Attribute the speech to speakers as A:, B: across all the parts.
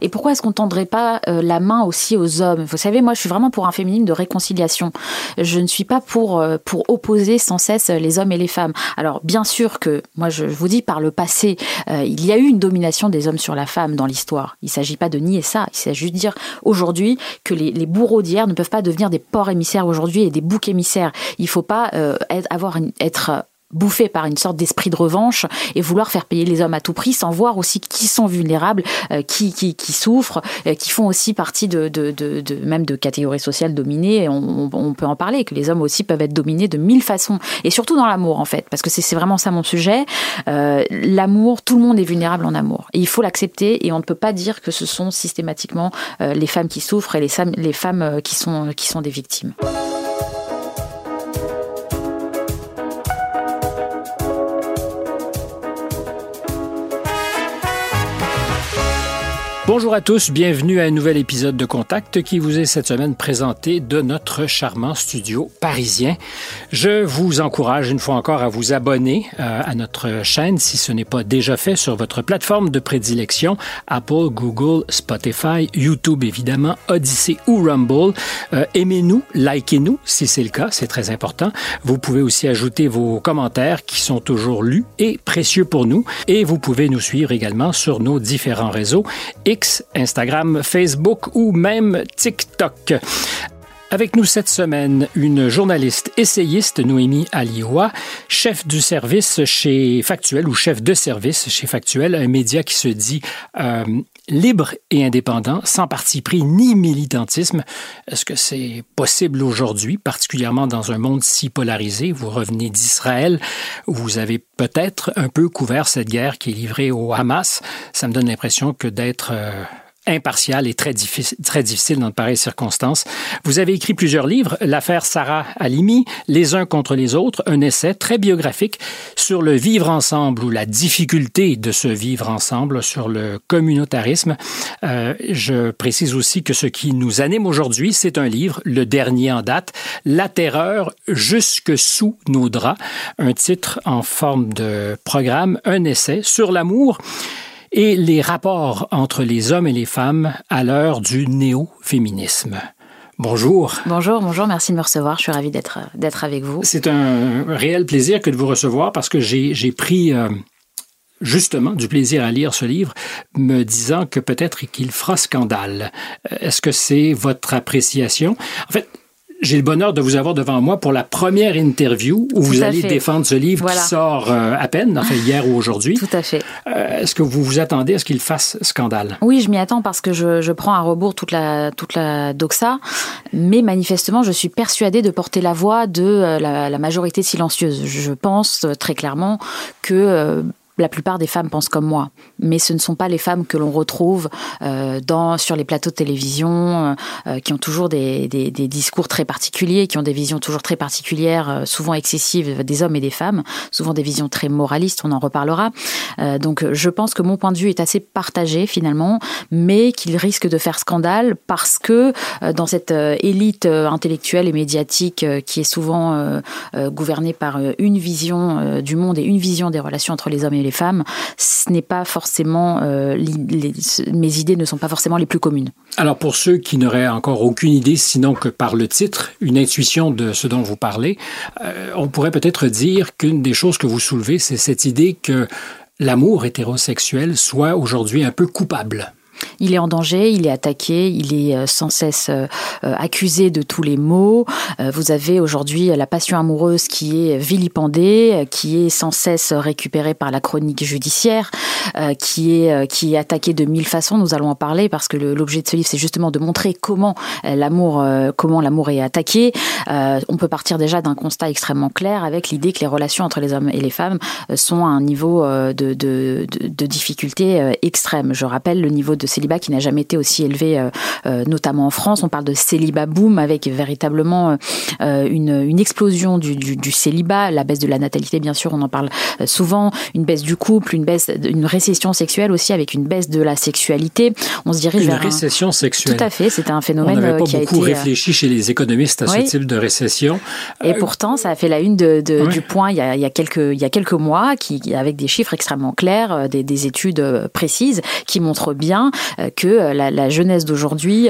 A: Et pourquoi est-ce qu'on tendrait pas euh, la main aussi aux hommes? Vous savez, moi, je suis vraiment pour un féminisme de réconciliation. Je ne suis pas pour euh, pour opposer sans cesse les hommes et les femmes. Alors, bien sûr que moi, je vous dis par le passé, euh, il y a eu une domination des hommes sur la femme dans l'histoire. Il s'agit pas de nier ça. Il s'agit de dire aujourd'hui que les, les bourreaux d'hier ne peuvent pas devenir des porcs émissaires aujourd'hui et des boucs émissaires. Il faut pas avoir être bouffé par une sorte d'esprit de revanche et vouloir faire payer les hommes à tout prix sans voir aussi qui sont vulnérables, euh, qui, qui, qui, souffrent, euh, qui font aussi partie de, de, de, de, même de catégories sociales dominées. On, on, peut en parler, que les hommes aussi peuvent être dominés de mille façons et surtout dans l'amour en fait, parce que c'est vraiment ça mon sujet. Euh, l'amour, tout le monde est vulnérable en amour et il faut l'accepter et on ne peut pas dire que ce sont systématiquement euh, les femmes qui souffrent et les, les femmes qui sont, qui sont des victimes.
B: Bonjour à tous, bienvenue à un nouvel épisode de Contact qui vous est cette semaine présenté de notre charmant studio parisien. Je vous encourage une fois encore à vous abonner euh, à notre chaîne si ce n'est pas déjà fait sur votre plateforme de prédilection, Apple, Google, Spotify, YouTube évidemment, Odyssey ou Rumble. Euh, aimez-nous, likez-nous si c'est le cas, c'est très important. Vous pouvez aussi ajouter vos commentaires qui sont toujours lus et précieux pour nous et vous pouvez nous suivre également sur nos différents réseaux et Instagram, Facebook ou même TikTok. Avec nous cette semaine, une journaliste essayiste, Noémie Alioua, chef du service chez Factuel ou chef de service chez Factuel, un média qui se dit euh, libre et indépendant, sans parti pris ni militantisme. Est-ce que c'est possible aujourd'hui, particulièrement dans un monde si polarisé? Vous revenez d'Israël, vous avez peut-être un peu couvert cette guerre qui est livrée au Hamas. Ça me donne l'impression que d'être... Euh, impartial et très difficile, dans de pareilles circonstances. Vous avez écrit plusieurs livres, L'affaire Sarah Halimi, Les uns contre les autres, un essai très biographique sur le vivre ensemble ou la difficulté de se vivre ensemble, sur le communautarisme. Euh, je précise aussi que ce qui nous anime aujourd'hui, c'est un livre, le dernier en date, La terreur jusque sous nos draps, un titre en forme de programme, un essai sur l'amour et les rapports entre les hommes et les femmes à l'heure du néo-féminisme. Bonjour.
A: Bonjour, bonjour, merci de me recevoir. Je suis ravie d'être, d'être avec vous.
B: C'est un réel plaisir que de vous recevoir parce que j'ai, j'ai pris euh, justement du plaisir à lire ce livre, me disant que peut-être qu'il fera scandale. Est-ce que c'est votre appréciation? En fait, j'ai le bonheur de vous avoir devant moi pour la première interview où vous allez défendre ce livre qui sort euh, à peine, enfin hier ou aujourd'hui.
A: Tout à fait.
B: Euh, est-ce que vous vous attendez à ce qu'il fasse scandale?
A: Oui, je m'y attends parce que je, je, prends à rebours toute la, toute la doxa, mais manifestement, je suis persuadée de porter la voix de euh, la, la majorité silencieuse. Je pense très clairement que la plupart des femmes pensent comme moi, mais ce ne sont pas les femmes que l'on retrouve euh, dans, sur les plateaux de télévision, euh, qui ont toujours des, discours très particuliers, qui ont des visions toujours très particulières, euh, souvent excessives des hommes et des femmes, souvent des visions très moralistes, on en reparlera. Euh, donc je pense que mon point de vue est assez partagé finalement, mais qu'il risque de faire scandale parce que euh, dans cette élite intellectuelle et médiatique qui est souvent gouvernée par une vision du monde et une vision des relations entre les hommes et les femmes, ce n'est pas forcément euh, mes idées ne sont pas forcément les plus communes.
B: Alors pour ceux qui n'auraient encore aucune idée, sinon que par le titre, une intuition de ce dont vous parlez, euh, on pourrait peut-être dire qu'une des choses que vous soulevez, c'est cette idée que l'amour hétérosexuel soit aujourd'hui un peu coupable.
A: Il est en danger, il est attaqué, il est euh, sans cesse euh, euh, accusé de tous les maux. Vous avez aujourd'hui la passion amoureuse qui est vilipendée, qui est sans cesse récupérée par la chronique judiciaire, qui est qui est attaquée de mille façons. Nous allons en parler parce que l'objet de ce livre, c'est justement de montrer comment l'amour comment l'amour est attaqué. On peut partir déjà d'un constat extrêmement clair avec l'idée que les relations entre les hommes et les femmes sont à un niveau de, de, de, de difficulté extrême. Je rappelle le niveau de célibat qui n'a jamais été aussi élevé, euh, euh, notamment en France. On parle de célibat boom avec véritablement euh, une, une explosion du, du, du, célibat, la baisse de la natalité, bien sûr, on en parle souvent, une baisse du couple, une baisse, une récession sexuelle aussi avec une baisse de la sexualité.
B: On se dirige une vers récession un... sexuelle.
A: Tout à fait, c'est un phénomène
B: on pas
A: qui
B: a beaucoup réfléchi chez les économistes à ce type de récession.
A: Et pourtant, ça a fait la une de, de, du point il y, a, il y a quelques il y a quelques mois, qui avec des chiffres extrêmement clairs, des, des études précises qui montrent bien que la, la jeunesse d'aujourd'hui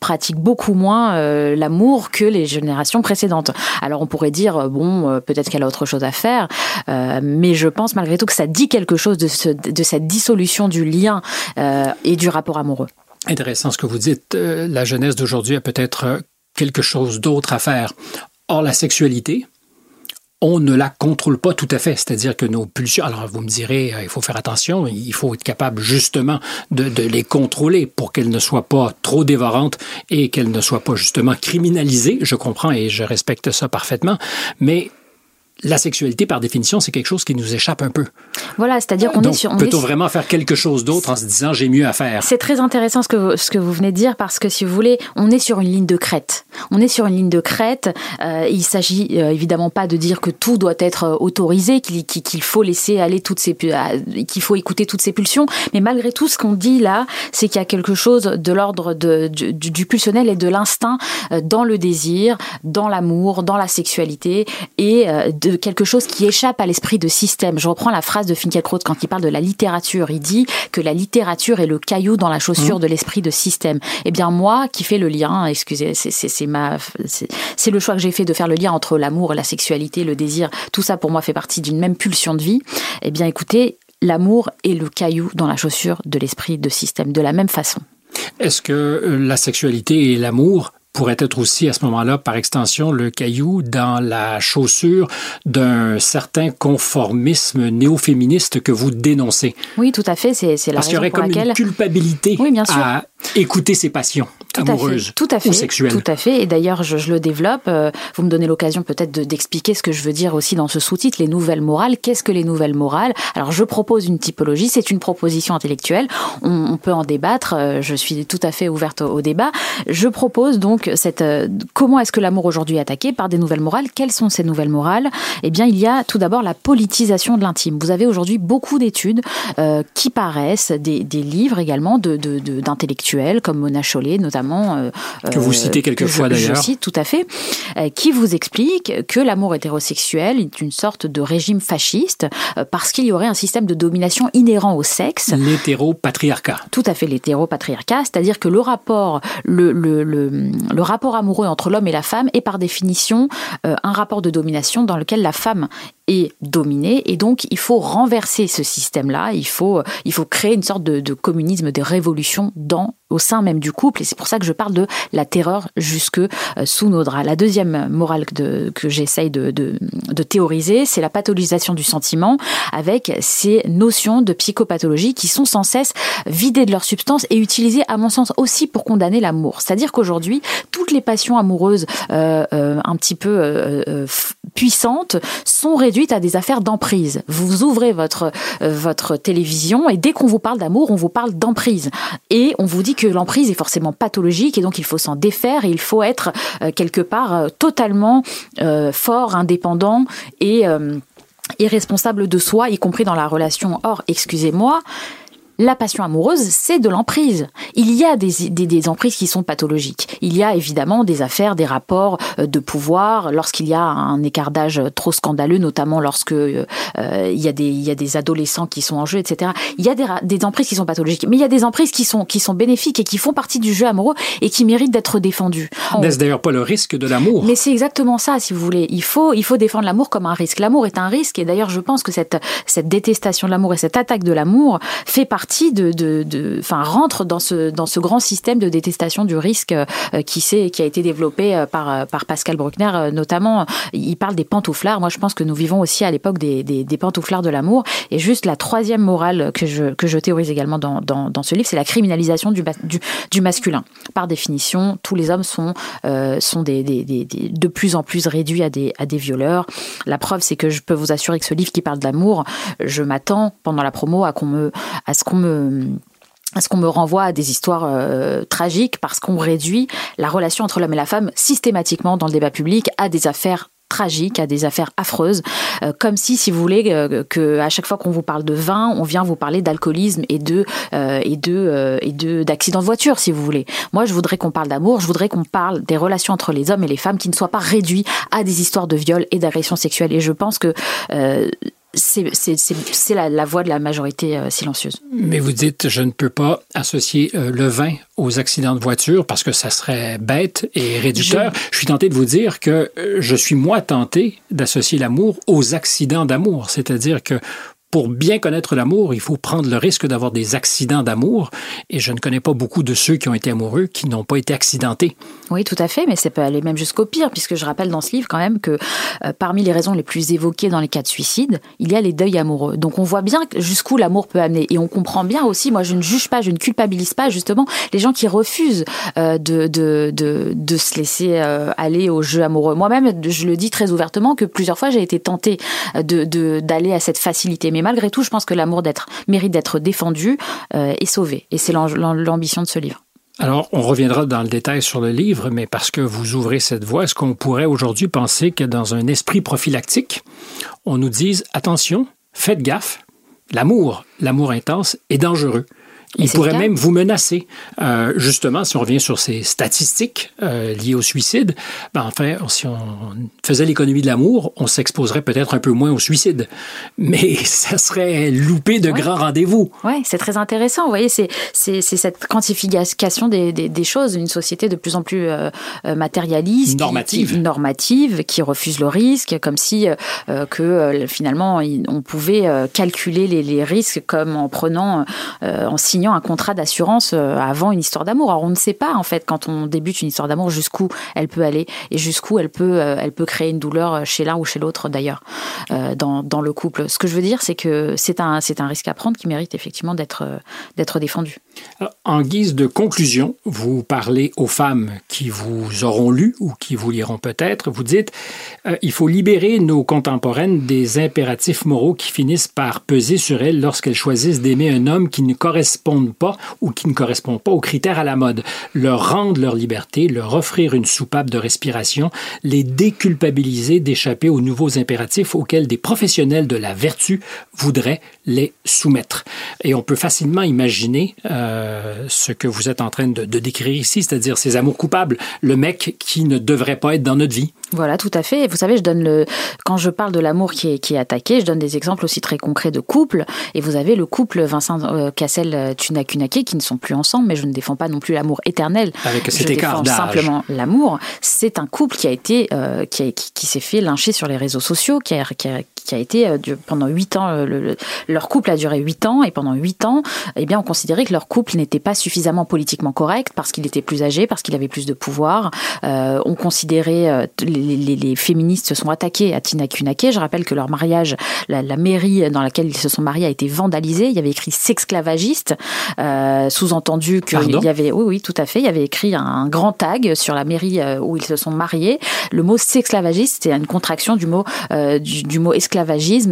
A: pratique beaucoup moins l'amour que les générations précédentes. Alors on pourrait dire bon peut-être qu'elle a autre chose à faire, mais je pense malgré tout que ça dit quelque chose de, de cette dissolution du lien et du rapport amoureux.
B: Intéressant ce que vous dites. la jeunesse d'aujourd'hui a peut-être quelque chose d'autre à faire. Or, la sexualité, on ne la contrôle pas tout à fait. C'est-à-dire que nos pulsions, alors vous me direz, euh, il faut faire attention, il faut être capable justement de, les contrôler pour qu'elles ne soient pas trop dévorantes et qu'elles ne soient pas justement criminalisées. Je comprends et je respecte ça parfaitement. Mais la sexualité, par définition, c'est quelque chose qui nous échappe un peu.
A: Voilà, c'est-à-dire qu'on est sur.
B: Peut-on vraiment faire quelque chose d'autre en se disant j'ai mieux à faire?
A: C'est très intéressant ce que vous, ce que vous venez de dire parce que si vous voulez, on est sur une ligne de crête. On est sur une ligne de crête. Euh, il s'agit euh, évidemment pas de dire que tout doit être euh, autorisé, qu'il faut laisser aller toutes ces, qu'il faut écouter toutes ces pulsions. Mais malgré tout, ce qu'on dit là, c'est qu'il y a quelque chose de l'ordre du, du pulsionnel et de l'instinct dans le désir, dans l'amour, dans la sexualité et de quelque chose qui échappe à l'esprit de système. Je reprends la phrase de Finkielkraut quand il parle de la littérature. Il dit que la littérature est le caillou dans la chaussure mmh. de l'esprit de système. Eh bien, moi, qui fais le lien, excusez, c'est ma, c'est le choix que j'ai fait de faire le lien entre l'amour, la sexualité, le désir. Tout ça, pour moi, fait partie d'une même pulsion de vie. Eh bien, écoutez, l'amour est le caillou dans la chaussure de l'esprit de système, de la même façon.
B: Est-ce que euh, la sexualité et l'amour pourrait être aussi à ce moment-là, par extension, le caillou dans la chaussure d'un certain conformisme néo-féministe que vous dénoncez.
A: Oui, tout à fait. C'est, la
B: Parce qu'il y aurait comme une culpabilité oui, bien sûr. à écouter ses passions tout amoureuses
A: tout à fait,
B: ou.
A: Tout à fait. Et d'ailleurs, je, le développe. Euh, vous me donnez l'occasion peut-être d'expliquer ce que je veux dire aussi dans ce sous-titre, les nouvelles morales. Qu'est-ce que les nouvelles morales? Alors, je propose une typologie. C'est une proposition intellectuelle. On, peut en débattre. Euh, je suis tout à fait ouverte au, débat. Je propose donc cette euh, comment est-ce que l'amour aujourd'hui est attaqué par des nouvelles morales? Quelles sont ces nouvelles morales? Eh bien, il y a tout d'abord la politisation de l'intime. Vous avez aujourd'hui beaucoup d'études qui paraissent, des, des livres également de d'intellectuels comme Mona Chollet notamment.
B: Euh, que vous citez quelquefois d'ailleurs.
A: Je cite tout à fait, euh, qui vous explique que l'amour hétérosexuel est une sorte de régime fasciste euh, parce qu'il y aurait un système de domination inhérent au sexe.
B: L'hétéropatriarcat.
A: Tout à fait, l'hétéropatriarcat, c'est-à-dire que le rapport, le, le, le, le rapport amoureux entre l'homme et la femme est par définition un rapport de domination dans lequel la femme est dominée et donc il faut renverser ce système-là, il faut, il faut créer une sorte de, de communisme, de révolution dans au sein même du couple, et c'est pour ça que je parle de la terreur jusque euh, sous nos draps. La deuxième morale que j'essaye de, de, de, théoriser, c'est la pathologisation du sentiment, avec ces notions de psychopathologie qui sont sans cesse vidées de leur substance et utilisées, à mon sens, aussi pour condamner l'amour. C'est-à-dire qu'aujourd'hui, toutes les passions amoureuses euh, euh, un petit peu euh, puissantes sont réduites à des affaires d'emprise. Vous ouvrez votre, votre télévision et dès qu'on vous parle d'amour, on vous parle d'emprise. Et on vous dit que l'emprise est forcément pathologique et donc il faut s'en défaire et il faut être euh, quelque part euh, totalement euh, fort, indépendant et irresponsable de soi, y compris dans la relation. Or, excusez-moi, la passion amoureuse, c'est de l'emprise. Il y a des, des, emprises qui sont pathologiques. Il y a évidemment des affaires, des rapports euh, de pouvoir, lorsqu'il y a un écart d'âge trop scandaleux, notamment lorsque euh, il, y a des, il y a des adolescents qui sont en jeu, etc. Il y a des, des emprises qui sont pathologiques, mais il y a des emprises qui sont, qui sont bénéfiques et qui font partie du jeu amoureux et qui méritent d'être défendues.
B: N'est-ce d'ailleurs pas le risque de l'amour?
A: Mais c'est exactement ça, si vous voulez. Il faut, il faut défendre l'amour comme un risque. L'amour est un risque et d'ailleurs je pense que cette, cette détestation de l'amour et cette attaque de l'amour fait partie de, enfin, rentre dans ce, dans ce grand système de détestation du risque euh, qui, qui a été développé euh, par, euh, par Pascal Bruckner, notamment. Il parle des pantouflards. Moi, je pense que nous vivons aussi à l'époque des, des, pantouflards de l'amour. Et juste la troisième morale que je, que je théorise également dans, dans, ce livre, c'est la criminalisation du, du, masculin. Par définition, tous les hommes sont, sont des, des, de plus en plus réduits à des, à des violeurs. La preuve, c'est que je peux vous assurer que ce livre qui parle d'amour, je m'attends pendant la promo à qu'on me, à ce me ce qu'on me renvoie à des histoires euh, tragiques parce qu'on réduit la relation entre l'homme et la femme systématiquement dans le débat public à des affaires tragiques, à des affaires affreuses, euh, comme si, si vous voulez, euh, que à chaque fois qu'on vous parle de vin, on vient vous parler d'alcoolisme et de et de et de d'accidents de voiture, si vous voulez. Moi, je voudrais qu'on parle d'amour, je voudrais qu'on parle des relations entre les hommes et les femmes qui ne soient pas réduits à des histoires de viol et d'agression sexuelle. Et je pense que c'est la, la, voix de la majorité euh, silencieuse.
B: Mais vous dites, je ne peux pas associer euh, le vin aux accidents de voiture parce que ça serait bête et réducteur. Je, je suis tenté de vous dire que euh, je suis moi tenté d'associer l'amour aux accidents d'amour. C'est-à-dire que pour bien connaître l'amour, il faut prendre le risque d'avoir des accidents d'amour. Et je ne connais pas beaucoup de ceux qui ont été amoureux qui n'ont pas été accidentés.
A: Oui, tout à fait, mais ça peut aller même jusqu'au pire, puisque je rappelle dans ce livre quand même que euh, parmi les raisons les plus évoquées dans les cas de suicide, il y a les deuils amoureux. Donc on voit bien jusqu'où l'amour peut amener. Et on comprend bien aussi, moi je ne juge pas, je ne culpabilise pas justement les gens qui refusent euh, de, de, de, de, se laisser euh, aller au jeu amoureux. Moi-même, je le dis très ouvertement que plusieurs fois j'ai été tentée de, d'aller à cette facilité. Mais malgré tout, je pense que l'amour d'être, mérite d'être défendu euh, et sauvé. Et c'est l'ambition de ce livre.
B: Alors, on reviendra dans le détail sur le livre, mais parce que vous ouvrez cette voie, est-ce qu'on pourrait aujourd'hui penser que dans un esprit prophylactique, on nous dise attention, faites gaffe, l'amour, l'amour intense est dangereux? Il pourrait même vous menacer. Euh, justement, si on revient sur ces statistiques euh, liées au suicide, ben enfin, si on faisait l'économie de l'amour, on s'exposerait peut-être un peu moins au suicide. Mais ça serait loupé de grands rendez-vous.
A: Oui, c'est très intéressant. Vous voyez, c'est cette quantification des, des, des, choses, une société de plus en plus euh, matérialiste,
B: normative,
A: qui, normative, qui refuse le risque, comme si que finalement on pouvait calculer les, les, risques comme en prenant, en signant un contrat d'assurance euh, avant une histoire d'amour. Alors on ne sait pas en fait quand on débute une histoire d'amour jusqu'où elle peut aller et jusqu'où elle peut euh, elle peut créer une douleur chez l'un ou chez l'autre d'ailleurs euh, dans, dans le couple. Ce que je veux dire c'est que c'est un c'est un risque à prendre qui mérite effectivement d'être d'être défendu.
B: En guise de conclusion, vous parlez aux femmes qui vous auront lu ou qui vous liront peut-être. Vous dites il faut libérer nos contemporaines des impératifs moraux qui finissent par peser sur elles lorsqu'elles choisissent d'aimer un homme qui ne correspond pas ou qui ne correspondent pas aux critères à la mode, leur rendre leur liberté, leur offrir une soupape de respiration, les déculpabiliser d'échapper aux nouveaux impératifs auxquels des professionnels de la vertu voudraient les soumettre. Et on peut facilement imaginer euh, ce que vous êtes en train de, de décrire ici, c'est-à-dire ces amours coupables, le mec qui ne devrait pas être dans notre vie.
A: Voilà, tout à fait. Vous savez, je donne le quand je parle de l'amour qui est, qui est attaqué, je donne des exemples aussi très concrets de couples. Et vous avez le couple Vincent euh, Cassel euh, Tunakunake qui ne sont plus ensemble, mais je ne défends pas non plus l'amour éternel.
B: Avec cet
A: je
B: écart
A: défends simplement l'amour. C'est un couple qui a été euh, qui, a, qui, qui s'est fait lyncher sur les réseaux sociaux, qui a, qui a, qui a été euh, pendant huit ans, euh, le, leur couple a duré huit ans et pendant huit ans, eh bien, on considérait que leur couple n'était pas suffisamment politiquement correct parce qu'il était plus âgé, parce qu'il avait plus de pouvoir. Euh, on considérait, les, les, les, féministes se sont attaqués à Tina Kunake. Je rappelle que leur mariage, la, la, mairie dans laquelle ils se sont mariés a été vandalisée. Il y avait écrit sexclavagiste, euh, sous-entendu qu'il y avait, oui, oui, tout à fait. Il y avait écrit un, un grand tag sur la mairie où ils se sont mariés. Le mot sexclavagiste, c'est une contraction du mot du, du mot esclavagiste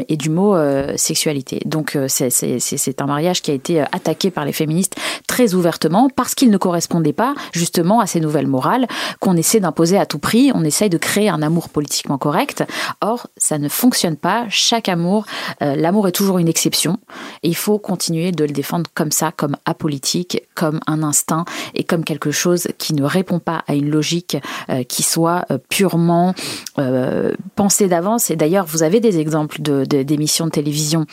A: et du mot euh, sexualité. Donc euh, c'est un mariage qui a été euh, attaqué par les féministes très ouvertement parce qu'il ne correspondait pas justement à ces nouvelles morales qu'on essaie d'imposer à tout prix. On essaye de créer un amour politiquement correct. Or, ça ne fonctionne pas. Chaque amour, l'amour est toujours une exception et il faut continuer de le défendre comme ça, comme apolitique, comme un instinct et comme quelque chose qui ne répond pas à une logique qui soit purement pensée d'avance. Et d'ailleurs, vous avez des exemples exemple d'émissions de, de, télévision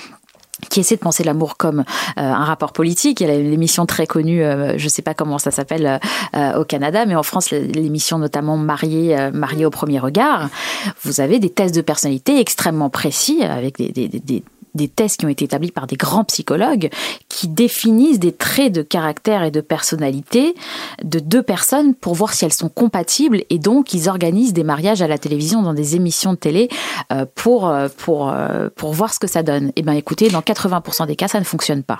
A: qui essaie de penser l'amour comme euh, un rapport politique. Y a l'émission très connue, euh, je ne sais pas comment ça s'appelle euh, au Canada, mais en France, l'émission notamment Mariée euh, marié au premier regard. Vous avez des tests de personnalité extrêmement précis avec des, des tests qui ont été établis par des grands psychologues qui définissent des traits de caractère et de personnalité de deux personnes pour voir si elles sont compatibles et donc ils organisent des mariages à la télévision dans des émissions de télé euh, pour, euh, pour, euh, pour voir ce que ça donne. Et eh bien écoutez, dans 80% des cas, ça ne fonctionne pas.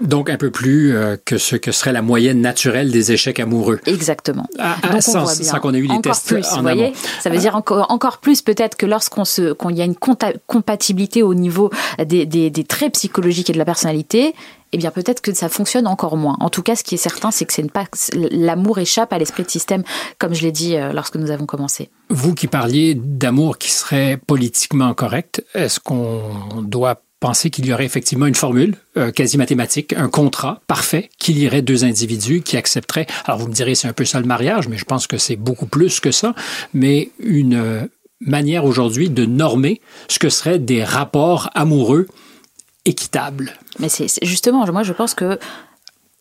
B: Donc un peu plus euh, que ce que serait la moyenne naturelle des échecs amoureux.
A: Exactement.
B: Ah, ah, sans, sans qu'on ait eu les
A: encore
B: tests
A: plus,
B: en
A: vous voyez
B: amont.
A: Ça veut dire encore, encore plus peut-être que lorsqu'on se, qu'on y a une compatibilité au niveau des, des, des traits psychologiques et de la personnalité, eh bien peut-être que ça fonctionne encore moins. En tout cas, ce qui est certain, c'est que c'est pas l'amour échappe à l'esprit de système, comme je l'ai dit euh, lorsque nous avons commencé.
B: Vous qui parliez d'amour qui serait politiquement correct, est-ce qu'on doit penser qu'il y aurait effectivement une formule euh, quasi mathématique, un contrat parfait qui lierait deux individus qui accepteraient. Alors vous me direz c'est un peu ça le mariage, mais je pense que c'est beaucoup plus que ça. Mais une euh, manière aujourd'hui de normer ce que seraient des rapports amoureux équitables.
A: Mais c'est justement, moi je pense que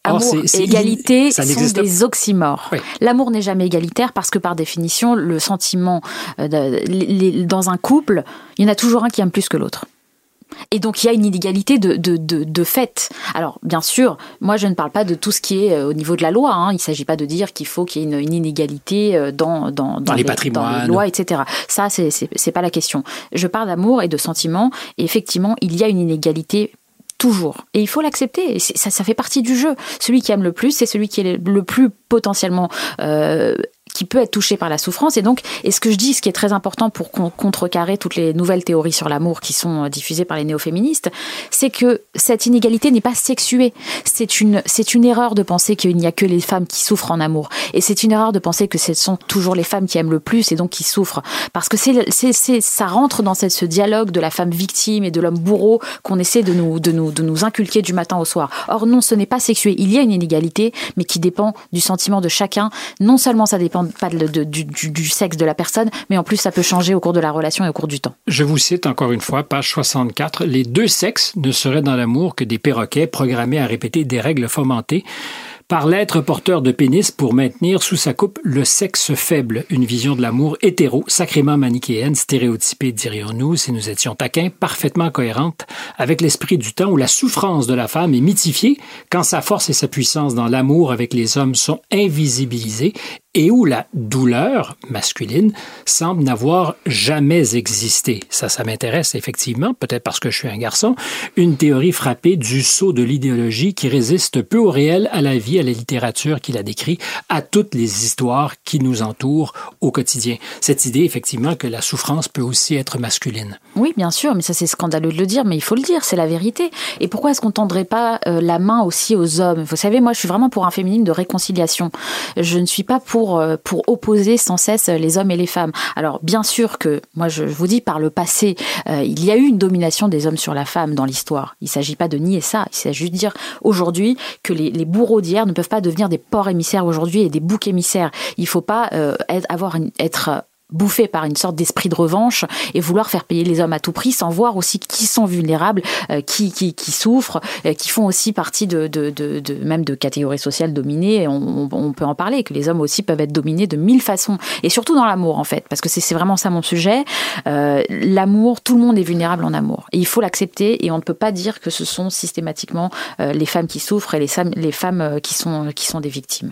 A: Amour et égalité sont des oxymores. L'amour n'est jamais égalitaire parce que par définition, le sentiment euh, dans un couple, il y en a toujours un qui aime plus que l'autre. Et donc il y a une inégalité de, de, de, fait. Alors bien sûr, moi je ne parle pas de tout ce qui est euh, au niveau de la loi. Hein. Il ne s'agit pas de dire qu'il faut qu'il y ait une, inégalité euh, dans, dans,
B: dans, les, patrimoines,
A: dans les lois, etc. Ça, c'est n'est pas la question. Je parle d'amour et de sentiment. Et effectivement, il y a une inégalité toujours. Et il faut l'accepter. Ça, ça fait partie du jeu. Celui qui aime le plus, c'est celui qui est le plus potentiellement euh, qui peut être touché par la souffrance. Et donc, et ce que je dis, ce qui est très important pour contrecarrer toutes les nouvelles théories sur l'amour qui sont euh, diffusées par les néo-féministes, c'est que cette inégalité n'est pas sexuée. C'est une, c'est une erreur de penser qu'il n'y a que les femmes qui souffrent en amour. Et c'est une erreur de penser que ce sont toujours les femmes qui aiment le plus et donc qui souffrent. Parce que ça rentre dans ce dialogue de la femme victime et de l'homme bourreau qu'on essaie de nous, de nous, de nous inculquer du matin au soir. Or, non, ce n'est pas sexué. Il y a une inégalité, mais qui dépend du sentiment de chacun. Non seulement ça dépend pas du, sexe de la personne, mais en plus ça peut changer au cours de la relation et au cours du temps.
B: Je vous cite encore une fois, page 64, les deux sexes ne seraient dans l'amour que des perroquets programmés à répéter des règles fomentées par l'être porteur de pénis pour maintenir sous sa coupe le sexe faible, une vision de l'amour hétéro, sacrément manichéenne, stéréotypée, dirions-nous, si nous étions taquins, parfaitement cohérente avec l'esprit du temps où la souffrance de la femme est mythifiée quand sa force et sa puissance dans l'amour avec les hommes sont invisibilisées et où la douleur masculine semble n'avoir jamais existé. Ça, ça m'intéresse effectivement, peut-être parce que je suis un garçon, une théorie frappée du saut de l'idéologie qui résiste peu au réel, à la vie, à la littérature qui la décrit, à toutes les histoires qui nous entourent au quotidien. Cette idée, effectivement, que la souffrance peut aussi être masculine.
A: Oui, bien sûr, mais ça c'est scandaleux de le dire, mais il faut le dire, c'est la vérité. Et pourquoi est-ce qu'on tendrait pas euh, la main aussi aux hommes? Vous savez, moi je suis vraiment pour un féminisme de réconciliation. Je ne suis pas pour euh, pour, opposer sans cesse les hommes et les femmes. Alors bien sûr que, moi je vous dis, par le passé, euh, il y a eu une domination des hommes sur la femme dans l'histoire. Il ne s'agit pas de nier ça, il s'agit de dire aujourd'hui que les, bourreaux d'hier ne peuvent pas devenir des porcs émissaires aujourd'hui et des boucs émissaires. Il ne faut pas euh, avoir être bouffé par une sorte d'esprit de revanche et vouloir faire payer les hommes à tout prix sans voir aussi qui sont vulnérables, euh, qui, qui, qui, souffrent, euh, qui font aussi partie de, de, de, même de catégories sociales dominées. On, peut en parler, que les hommes aussi peuvent être dominés de mille façons et surtout dans l'amour en fait, parce que c'est vraiment ça mon sujet. Euh, l'amour, tout le monde est vulnérable en amour et il faut l'accepter et on ne peut pas dire que ce sont systématiquement les femmes qui souffrent et les, les femmes qui sont, qui sont des victimes.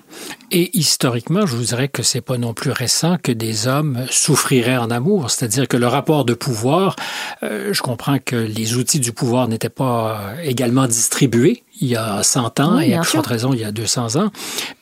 B: Et historiquement, je vous dirais que c'est pas non plus récent que des hommes souffrirait en amour, c'est-à-dire que le rapport de pouvoir, euh, je comprends que les outils du pouvoir n'étaient pas euh, également distribués il y a 100 ans et à forte raison il y a 200 ans,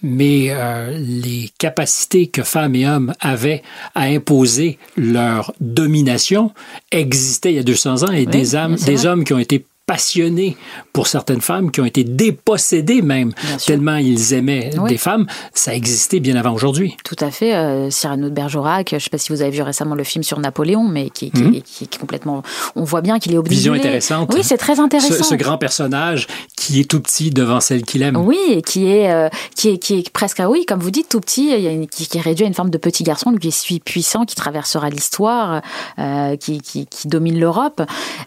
B: mais euh, les capacités que femmes et hommes avaient à imposer leur domination existaient il y a 200 ans et des, âmes, des hommes qui ont été passionnés pour certaines femmes, qui ont été dépossédés même, tellement ils aimaient des femmes. Ça existait bien avant aujourd'hui.
A: Tout à fait. Euh, Cyrano de Bergerac, je ne sais pas si vous avez vu récemment le film sur Napoléon, mais qui, qui, mhm. est complètement... On voit bien qu'il est obligé.
B: Vision intéressante.
A: Oui, c'est très intéressant.
B: Ce, grand personnage qui est tout petit devant celle qu'il aime.
A: Oui, et qui est, euh, qui est, qui est presque, ah oui, comme vous dites, tout petit, il y a une, qui, est réduit à une forme de petit garçon, lui qui est puissant, qui traversera l'histoire, euh, qui, qui, qui, domine l'Europe.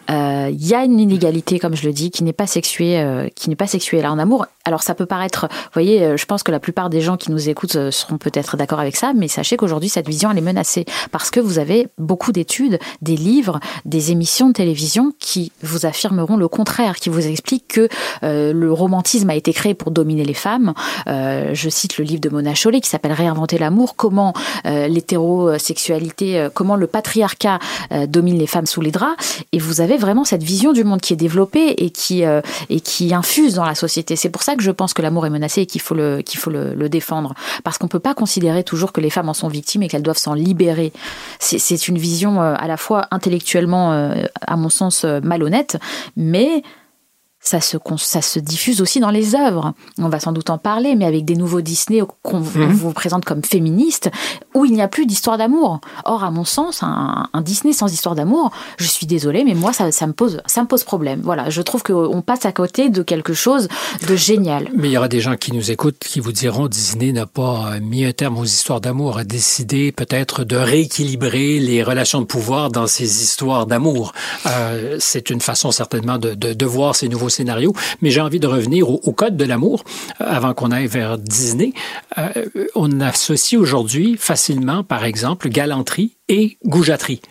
A: Il y a une inégalité comme je le dis, qui n'est pas sexué, euh, qui n'est pas sexué en amour. Alors ça peut paraître, vous voyez, euh, je pense que la plupart des gens qui nous écoutent euh, seront peut-être d'accord avec ça, mais sachez qu'aujourd'hui cette vision elle est menacée parce que vous avez beaucoup d'études, des livres, des émissions de télévision qui vous affirmeront le contraire, qui vous expliquent que le romantisme a été créé pour dominer les femmes. je cite le livre de Mona Chollet qui s'appelle Réinventer l'amour, comment l'hétérosexualité, comment le patriarcat domine les femmes sous les draps, et vous avez vraiment cette vision du monde qui est développée et qui, euh, et qui infuse dans la société. C'est pour ça que je pense que l'amour est menacé et qu'il faut le, qu'il faut le, défendre. Parce qu'on ne peut pas considérer toujours que les femmes en sont victimes et qu'elles doivent s'en libérer. C'est une vision euh, à la fois intellectuellement, euh, à mon sens, malhonnête, mais ça se, ça se diffuse aussi dans les œuvres. On va sans doute en parler, mais avec des nouveaux Disney qu'on mhm. vous présente comme féministes, où il n'y a plus d'histoire d'amour. Or, à mon sens, un, Disney sans histoire d'amour, je suis désolée, mais moi, ça, me pose, ça me pose problème. Voilà, je trouve qu'on passe à côté de quelque chose de génial.
B: Mais il y aura des gens qui nous écoutent qui vous diront Disney n'a pas mis un terme aux histoires d'amour, a décidé peut-être de rééquilibrer les relations de pouvoir dans ces histoires d'amour. Euh, c'est une façon certainement de, de, de voir ces nouveaux scénario, mais j'ai envie de revenir au, code de l'amour euh, avant qu'on aille vers Disney. Euh, on associe aujourd'hui facilement, par exemple, galanterie et goujaterie.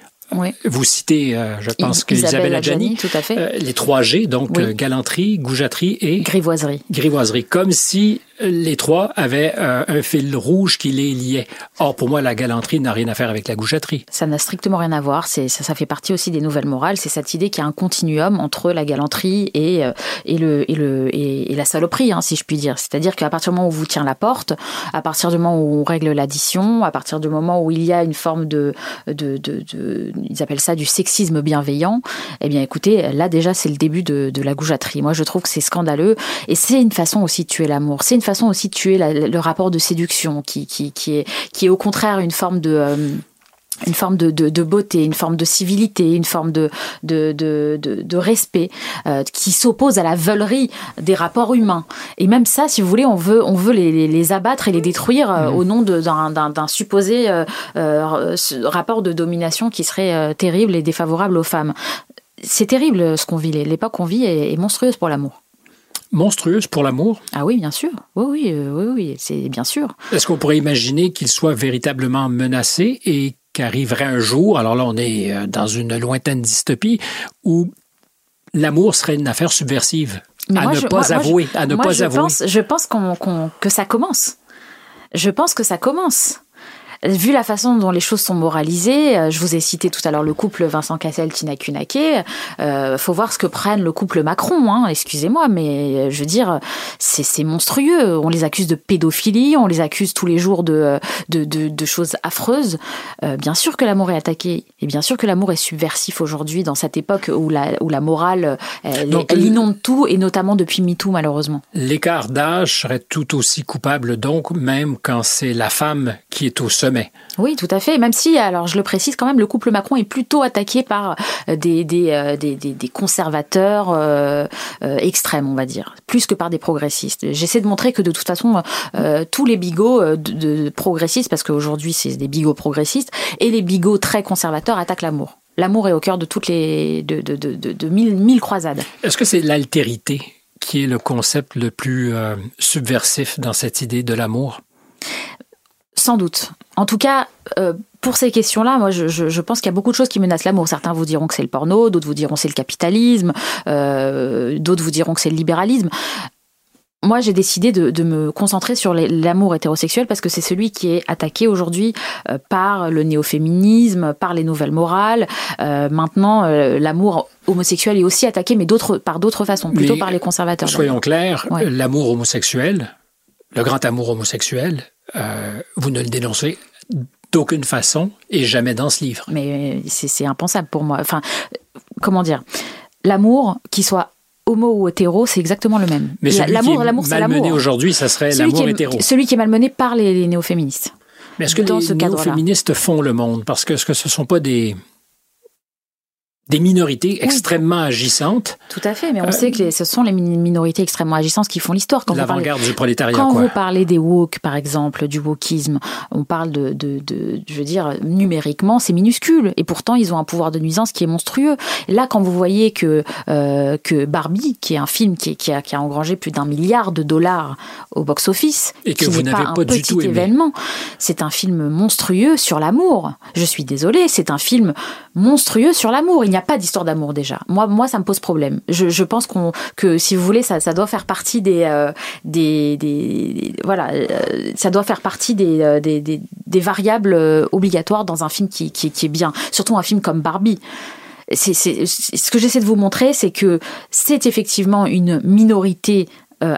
B: Vous citez, euh, je pense que Isabelle Adjani,
A: tout à fait.
B: les trois G, donc galanterie, goujaterie et
A: grivoiserie.
B: Grivoiserie, comme si les trois avaient euh, un fil rouge qui les liait. Or, pour moi, la galanterie n'a rien à faire avec la gouchetterie.
A: Ça n'a strictement rien à voir. Ça, fait partie aussi des nouvelles morales. C'est cette idée qu'il y a un continuum entre la galanterie et, euh, et, le, et, le, et, la saloperie, hein, si je puis dire. C'est-à-dire qu'à partir du moment où on vous tient la porte, à partir du moment où on règle l'addition, à partir du moment où il y a une forme de, de, de, ils appellent ça du sexisme bienveillant, eh bien, écoutez, là déjà, c'est le début de, de la goujaterie. Moi, je trouve que c'est scandaleux et c'est une façon aussi de tuer l'amour. Façon aussi tuer le rapport de séduction, qui, qui, qui, est, qui est au contraire une forme de... Euh, une forme de, de, beauté, une forme de civilité, une forme de, de, de, de respect euh, qui s'oppose à la veulerie des rapports humains. Et même ça, si vous voulez, on veut, on veut les, les abattre et les détruire euh, mmh. au nom d'un supposé rapport de domination qui serait terrible et défavorable aux femmes. C'est terrible ce qu'on vit. L'époque qu'on vit est monstrueuse pour l'amour
B: monstrueuse pour l'amour
A: Ah oui, bien sûr. Oui, oui, euh, oui, oui c'est bien sûr.
B: Est-ce qu'on pourrait imaginer qu'il soit véritablement menacé et qu'arriverait un jour, alors là on est euh, dans une lointaine dystopie, où l'amour serait une affaire subversive? À, ne pas avouer, à ne pas
A: je
B: avouer.
A: Pense, je pense que ça commence. Je pense que ça commence vu la façon dont les choses sont moralisées, euh, je vous ai cité tout à l'heure le couple Vincent Cassel, Tina Kunake, euh, faut voir ce que prennent le couple Macron, hein, excusez-moi, mais euh, je veux dire, c'est monstrueux. On les accuse de pédophilie, on les accuse tous les jours de, de, de, choses affreuses. Euh, bien sûr que l'amour est attaqué, et bien sûr que l'amour est subversif aujourd'hui, dans cette époque où la, où la morale, elle, elle inonde tout, et notamment depuis MeToo, malheureusement.
B: L'écart d'âge serait tout aussi coupable, donc, même quand c'est la femme qui est au sommet
A: oui, tout à fait. Même si, alors je le précise quand même, le couple Macron est plutôt attaqué par euh, des, des, euh, des, des conservateurs euh, extrêmes, on va dire, plus que par des progressistes. J'essaie de montrer que de toute façon, tous les bigots de, progressistes, parce qu'aujourd'hui c'est des bigots progressistes, et les bigots très conservateurs attaquent l'amour. L'amour est au cœur de toutes les de, de, de, de mille, mille croisades.
B: Est-ce que c'est l'altérité qui est le concept le plus subversif dans cette idée de l'amour?
A: Sans doute. En tout cas, euh, pour ces questions-là, moi, je, pense qu'il y a beaucoup de choses qui menacent l'amour. Certains vous diront que c'est le porno, d'autres vous diront que c'est le capitalisme, euh, d'autres vous diront que c'est le libéralisme. Moi, j'ai décidé de, me concentrer sur l'amour hétérosexuel parce que c'est celui qui est attaqué aujourd'hui euh, par le néo-féminisme, par les nouvelles morales. maintenant, l'amour homosexuel est aussi attaqué, mais par d'autres façons, plutôt par les conservateurs.
B: Soyons clairs, l'amour homosexuel, le grand amour homosexuel, euh, vous ne le dénoncez d'aucune façon et jamais dans ce livre.
A: Mais c'est impensable pour moi. Enfin, comment dire? L'amour, qu'il soit homo ou hétéro, c'est exactement le même.
B: Mais l'amour, l'amour, c'est l'amour. Malmené aujourd'hui, ça serait l'amour hétéro.
A: Celui qui est malmené par les, néo-féministes.
B: Mais est-ce que les néo-féministes font le monde? Parce que ce ce sont pas des des minorités extrêmement agissantes.
A: Tout à fait, mais on euh, sait que ce sont les minorités extrêmement agissantes qui font l'histoire.
B: L'avant-garde du prolétariat.
A: Quand vous parlez des woke, par exemple, du wokisme, on parle de, de, de je veux dire, numériquement, c'est minuscule, et pourtant ils ont un pouvoir de nuisance qui est monstrueux. là, quand vous voyez que euh, que Barbie, qui est un film qui, qui, a, qui a engrangé plus d'un milliard de dollars au box-office,
B: et que
A: qui
B: vous n'avez pas,
A: un
B: du tout
A: événement, c'est un film monstrueux sur l'amour. Je suis désolée, c'est un film monstrueux sur l'amour. N'y a pas d'histoire d'amour déjà. Moi, moi, ça me pose problème. Je, pense que si vous voulez, ça, doit faire partie des euh, des, voilà, euh, ça doit faire partie des, euh, des, variables obligatoires dans un film qui, est bien. Surtout un film comme Barbie. C'est, ce que j'essaie de vous montrer, c'est que c'est effectivement une minorité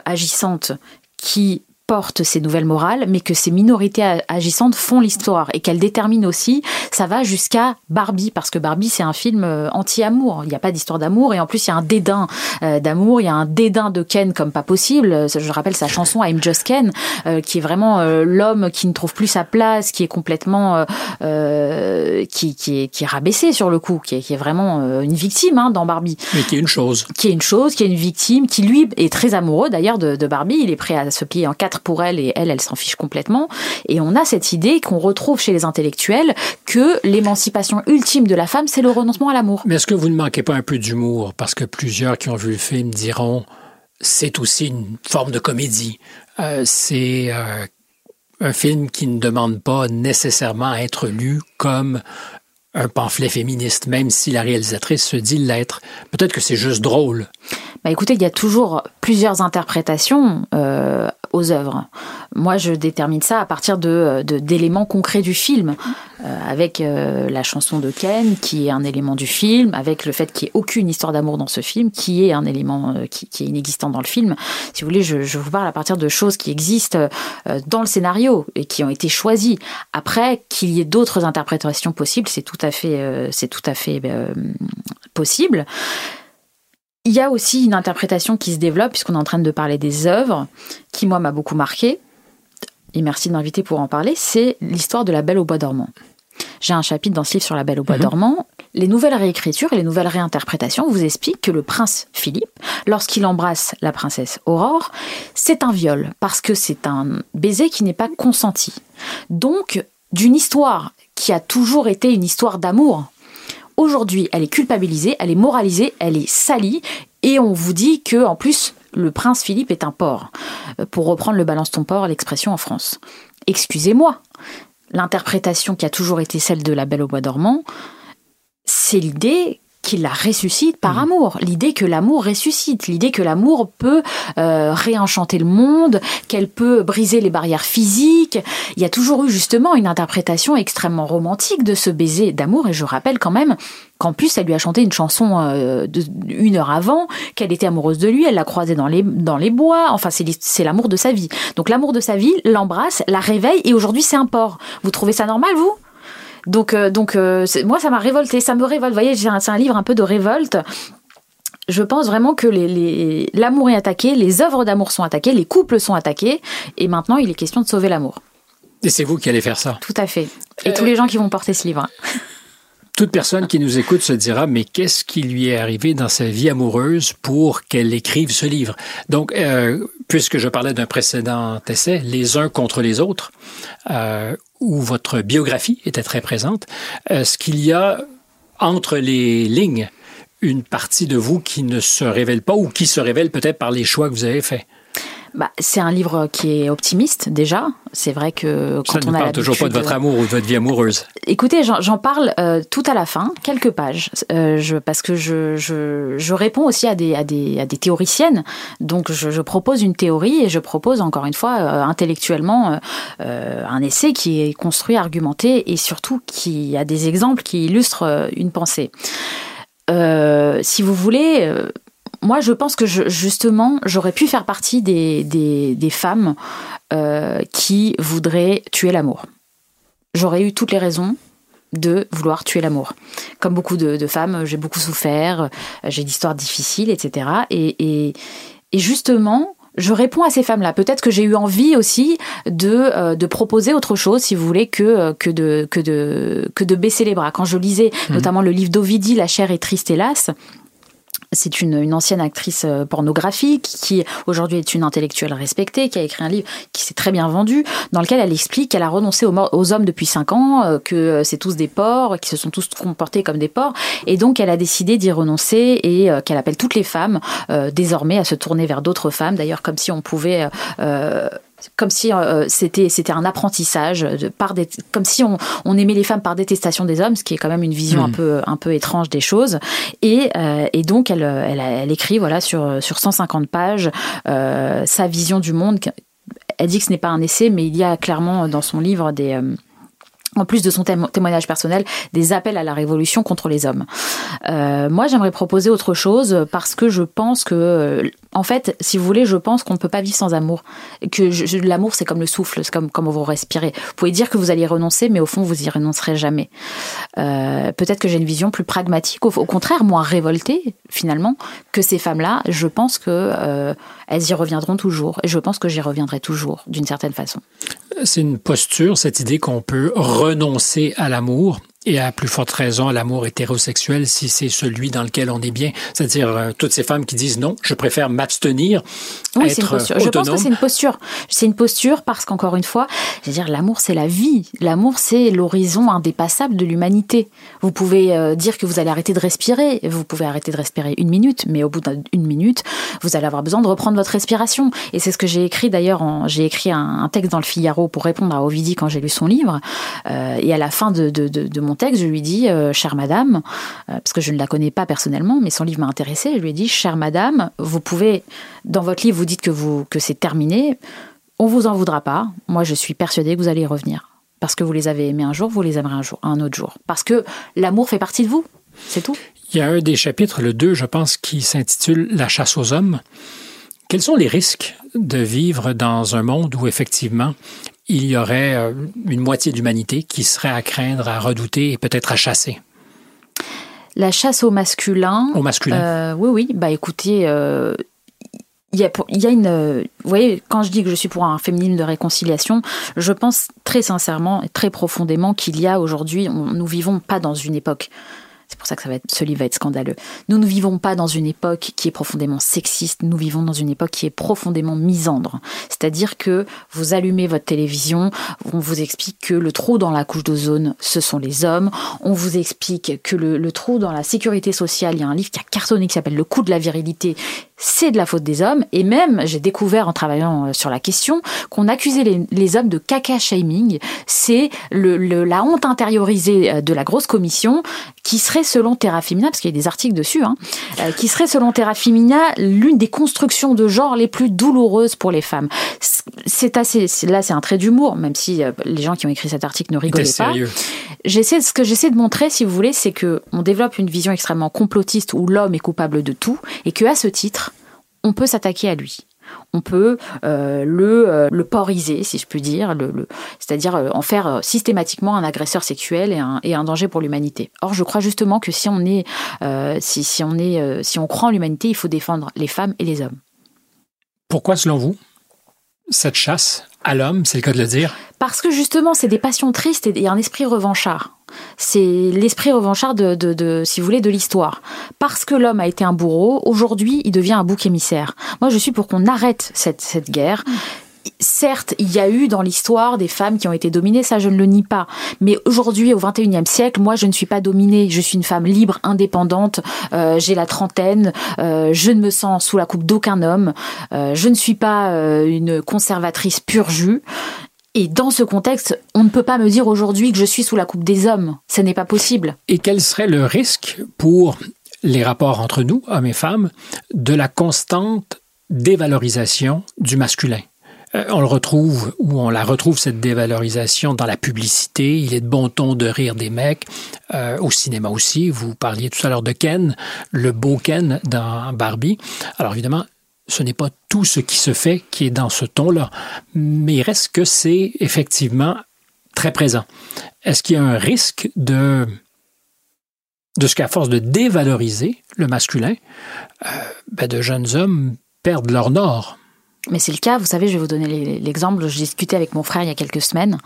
A: agissante qui porte ces nouvelles morales, mais que ces minorités agissantes font l'histoire et qu'elles déterminent aussi. Ça va jusqu'à Barbie, parce que Barbie, c'est un film euh, anti-amour. Il n'y a pas d'histoire d'amour et en plus, il y a un dédain euh, d'amour, il y a un dédain de Ken comme pas possible. Je rappelle sa chanson I'm Just Ken, euh, qui est vraiment l'homme qui ne trouve plus sa place, qui est complètement. qui, qui, est, qui est rabaissé sur le coup, qui est, qui est vraiment une victime hein, dans Barbie.
B: Mais qui est une chose.
A: Qui est une chose, qui est une victime, qui lui est très amoureux d'ailleurs de, de Barbie. Il est prêt à se plier en quatre pour elle et elle, elle s'en fiche complètement. Et on a cette idée qu'on retrouve chez les intellectuels que l'émancipation ultime de la femme, c'est le renoncement à l'amour.
B: Mais est-ce que vous ne manquez pas un peu d'humour? Parce que plusieurs qui ont vu le film diront c'est aussi une forme de comédie. Euh, c'est euh, un film qui ne demande pas nécessairement à être lu comme un pamphlet féministe, même si la réalisatrice se dit l'être. Peut-être que c'est juste drôle.
A: Bah écoutez, il y a toujours plusieurs interprétations euh, aux œuvres. Moi, je détermine ça à partir de, d'éléments concrets du film, euh, avec euh, la chanson de Ken, qui est un élément du film, avec le fait qu'il n'y ait aucune histoire d'amour dans ce film, qui est un élément qui, est inexistant dans le film. Si vous voulez, je, je vous parle à partir de choses qui existent dans le scénario et qui ont été choisies. Après, qu'il y ait d'autres interprétations possibles, c'est tout à fait, c'est tout à fait possible. Il y a aussi une interprétation qui se développe, puisqu'on est en train de parler des œuvres, qui moi m'a beaucoup marqué, et merci de m'inviter pour en parler, c'est l'histoire de la Belle au bois dormant. J'ai un chapitre dans ce livre sur la Belle au bois mhm. dormant. Les nouvelles réécritures et les nouvelles réinterprétations vous expliquent que le prince Philippe, lorsqu'il embrasse la princesse Aurore, c'est un viol, parce que c'est un baiser qui n'est pas consenti. Donc, d'une histoire qui a toujours été une histoire d'amour, Aujourd'hui, elle est culpabilisée, elle est moralisée, elle est salie, et on vous dit que, en plus, le prince Philippe est un porc. Euh, pour reprendre le balance ton porc, l'expression en France. Excusez-moi, l'interprétation qui a toujours été celle de la Belle au bois dormant, c'est l'idée qu'il la ressuscite par mmh. amour. L'idée que l'amour ressuscite, l'idée que l'amour peut euh, réenchanter le monde, qu'elle peut briser les barrières physiques. Il y a toujours eu justement une interprétation extrêmement romantique de ce baiser d'amour, et je rappelle quand même qu'en plus elle lui a chanté une chanson euh, une heure avant, qu'elle était amoureuse de lui, elle l'a croisé dans les, dans les bois, enfin c'est l'amour de sa vie. Donc l'amour de sa vie l'embrasse, la réveille, et aujourd'hui c'est un porc. Vous trouvez ça normal, vous? Donc, euh, donc euh, moi, ça m'a révolté, ça me révolte. Vous voyez, c'est un, livre un peu de révolte je pense vraiment que l'amour est attaqué, les œuvres d'amour sont attaquées, les couples sont attaqués, et maintenant il est question de sauver l'amour.
B: Et c'est vous qui allez faire ça.
A: Tout à fait. Et tous les gens qui vont porter ce livre.
B: Toute personne qui nous écoute se dira, mais qu'est-ce qui lui est arrivé dans sa vie amoureuse pour qu'elle écrive ce livre? Donc, euh, puisque je parlais d'un précédent essai, Les uns contre les autres, euh, où votre biographie était très présente, est-ce qu'il y a entre les lignes une partie de vous qui ne se révèle pas ou qui se révèle peut-être par les choix que vous avez faits?
A: Bah, C'est un livre qui est optimiste déjà. C'est vrai que
B: quand Ça on ne parle toujours pas de votre amour ou de votre vie amoureuse.
A: Écoutez, j'en parle euh, tout à la fin, quelques pages, euh, je, parce que je, je, je, réponds aussi à des, à des, à des théoriciennes. Donc je, je, propose une théorie et je propose encore une fois euh, intellectuellement un essai qui est construit, argumenté et surtout qui a des exemples qui illustrent une pensée. si vous voulez, moi, je pense que justement, j'aurais pu faire partie des, des, femmes euh, qui voudraient tuer l'amour. J'aurais eu toutes les raisons de vouloir tuer l'amour. Comme beaucoup de, femmes, j'ai beaucoup souffert, j'ai d'histoires difficiles, etc. Et, et, justement, je réponds à ces femmes-là. Peut-être que j'ai eu envie aussi de, euh, de proposer autre chose, si vous voulez, que, que, de, que, de, que de baisser les bras. Quand je lisais mmh. notamment le livre d'Ovidie, La chair est triste, hélas, c'est une, ancienne actrice euh, pornographique qui aujourd'hui est une intellectuelle respectée, qui a écrit un livre qui s'est très bien vendu, dans lequel elle explique qu'elle a renoncé aux, hommes depuis cinq ans, euh, que euh, c'est tous des porcs, qui se sont tous comportés comme des porcs, et donc elle a décidé d'y renoncer et qu'elle appelle toutes les femmes désormais à se tourner vers d'autres femmes, d'ailleurs comme si on pouvait comme si euh, c'était c'était un apprentissage de, par des, comme si on, on, aimait les femmes par détestation des hommes ce qui est quand même une vision un hmm. peu un peu étrange des choses et, euh, et donc elle, elle, elle écrit voilà sur sur 150 pages euh, sa vision du monde elle dit que ce n'est pas un essai mais il y a clairement dans son livre des en plus de son témoignage personnel, des appels à la révolution contre les hommes. Euh, moi, j'aimerais proposer autre chose parce que je pense que, en fait, si vous voulez, je pense qu'on ne peut pas vivre sans amour. Que l'amour, c'est comme le souffle, c'est comme comme vous respirez. Vous pouvez dire que vous allez renoncer, mais au fond, vous y renoncerez jamais. Euh, peut-être que j'ai une vision plus pragmatique, au, contraire, moins révoltée finalement que ces femmes-là. Je pense que elles y reviendront toujours, et je pense que j'y reviendrai toujours, d'une certaine façon.
B: C'est une posture, cette idée qu'on peut renoncer à l'amour et à plus forte raison l'amour hétérosexuel si c'est celui dans lequel on est bien. C'est-à-dire euh, toutes ces femmes qui disent non, je préfère m'abstenir. Oui, c'est une
A: posture. Je pense que c'est une posture. C'est une posture parce qu'encore une fois, je veux dire, l'amour c'est la vie. L'amour c'est l'horizon indépassable de l'humanité. Vous pouvez euh, dire que vous allez arrêter de respirer. Vous pouvez arrêter de respirer une minute, mais au bout d'une minute, vous allez avoir besoin de reprendre votre respiration. Et c'est ce que j'ai écrit d'ailleurs. J'ai écrit un, texte dans le Figaro pour répondre à Ovidie quand j'ai lu son livre. Euh, et à la fin de, de, de, de mon texte, je lui dis, euh, chère madame, euh, parce que je ne la connais pas personnellement, mais son livre m'a intéressé, je lui ai dit, chère madame, vous pouvez, dans votre livre, vous dites que, vous, que c'est terminé, on vous en voudra pas. Moi, je suis persuadée que vous allez y revenir. Parce que vous les avez aimés un jour, vous les aimerez un, jour, un autre jour. Parce que l'amour fait partie de vous. C'est tout.
B: Il y a un des chapitres, le 2, je pense, qui s'intitule La chasse aux hommes. Quels sont les risques de vivre dans un monde où effectivement il y aurait euh, une moitié d'humanité qui serait à craindre, à redouter et peut-être à chasser.
A: La chasse au masculin.
B: Au masculin.
A: Euh, oui, oui. Bah écoutez, euh, il y, a, il y a une. Vous voyez, quand je dis que je suis pour un féminisme de réconciliation, je pense très sincèrement et très profondément qu'il y a aujourd'hui, nous vivons pas dans une époque c'est pour ça que ça va être, ce livre va être scandaleux. Nous ne vivons pas dans une époque qui est profondément sexiste, nous vivons dans une époque qui est profondément misandre. C'est-à-dire que vous allumez votre télévision, on vous explique que le trou dans la couche d'ozone, ce sont les hommes, on vous explique que le, trou dans la sécurité sociale, il y a un livre qui a cartonné qui s'appelle Le coût de la virilité, c'est de la faute des hommes. Et même, j'ai découvert en travaillant euh, sur la question qu'on accusait les, hommes de caca shaming. C'est la honte intériorisée euh, de la grosse commission qui serait selon Terra Femina, parce qu'il y a des articles dessus, hein, euh, qui serait selon Terra Femina l'une des constructions de genre les plus douloureuses pour les femmes. C'est assez, là c'est un trait d'humour, même si les gens qui ont écrit cet article ne rigolaient pas. J'essaie, ce que j'essaie de montrer, si vous voulez, c'est que on développe une vision extrêmement complotiste où l'homme est coupable de tout, et que à ce titre, on peut s'attaquer à lui. On peut euh, le, euh, le poriser, si je puis dire, le, c'est-à-dire euh, en faire systématiquement un agresseur sexuel et un, et un danger pour l'humanité. Or, je crois justement que si on est, si, si, on est, si on croit en l'humanité, il faut défendre les femmes et les hommes.
B: Pourquoi, selon vous, cette chasse à l'homme, c'est le cas de le dire?
A: Parce que justement, c'est des passions tristes et un esprit revanchard. C'est l'esprit revanchard de, si vous voulez, de l'histoire. Parce que l'homme a été un bourreau, aujourd'hui, il devient un bouc émissaire. Moi, je suis pour qu'on arrête cette, cette guerre certes, il y a eu dans l'histoire des femmes qui ont été dominées, ça je ne le nie pas. Mais aujourd'hui, au XXIe siècle, moi je ne suis pas dominée. Je suis une femme libre, indépendante. Euh, j'ai la trentaine. Euh, je ne me sens sous la coupe d'aucun homme. Euh, je ne suis pas une conservatrice pur jus. Et dans ce contexte, on ne peut pas me dire aujourd'hui que je suis sous la coupe des hommes. Ce n'est pas possible.
B: Et quel serait le risque pour les rapports entre nous, hommes et femmes, de la constante dévalorisation du masculin? Euh, on le retrouve, ou on la retrouve, cette dévalorisation dans la publicité. Il est de bon ton de rire des mecs. Euh, au cinéma aussi, vous parliez tout à l'heure de Ken, le beau Ken dans Barbie. Alors évidemment, ce n'est pas tout ce qui se fait qui est dans ce ton-là, mais il reste que c'est effectivement très présent. Est-ce qu'il y a un risque de, de ce qu'à force de dévaloriser le masculin, euh, ben de jeunes hommes perdent leur nord?
A: Mais c'est le cas, vous savez, je vais vous donner l'exemple. Je discutais avec mon frère il y a quelques semaines.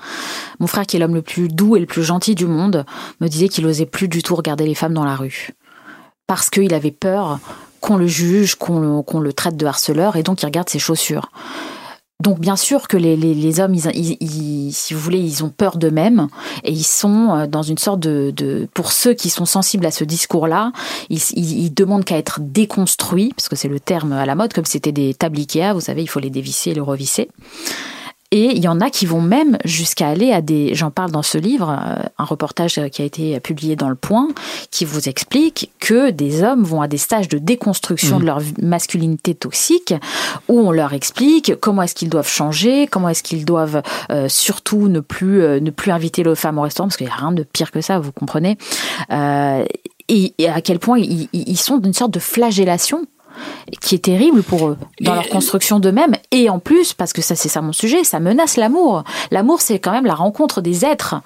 A: Mon frère, qui est l'homme le plus doux et le plus gentil du monde, me disait qu'il osait plus du tout regarder les femmes dans la rue. Parce qu'il avait peur qu'on le juge, qu'on le, traite de harceleur, et donc il regarde ses chaussures. Donc bien sûr que les, hommes, si vous voulez, ils ont peur d'eux-mêmes et ils sont euh, dans une sorte de, pour ceux qui sont sensibles à ce discours-là, ils, demandent qu'à être déconstruits, parce que c'est le terme à la mode, comme c'était des tables Ikea, vous savez, il faut les dévisser et les revisser. Et il y en a qui vont même jusqu'à aller à des, j'en parle dans ce livre, euh, un reportage qui a été publié dans Le Point, qui vous explique que des hommes vont à des stages de déconstruction
B: Mmh.
A: de leur masculinité toxique, où on leur explique comment est-ce qu'ils doivent changer, comment est-ce qu'ils doivent euh, surtout ne plus euh, ne plus inviter les femmes au restaurant, parce qu'il n'y a rien de pire que ça, vous comprenez. Euh, et, et à quel point ils- ils sont d'une sorte de flagellation qui est terrible pour eux dans
B: Et-
A: leur construction d'eux-mêmes et en plus parce que ça c'est ça mon sujet ça menace l'amour. L'amour c'est quand même la rencontre des êtres.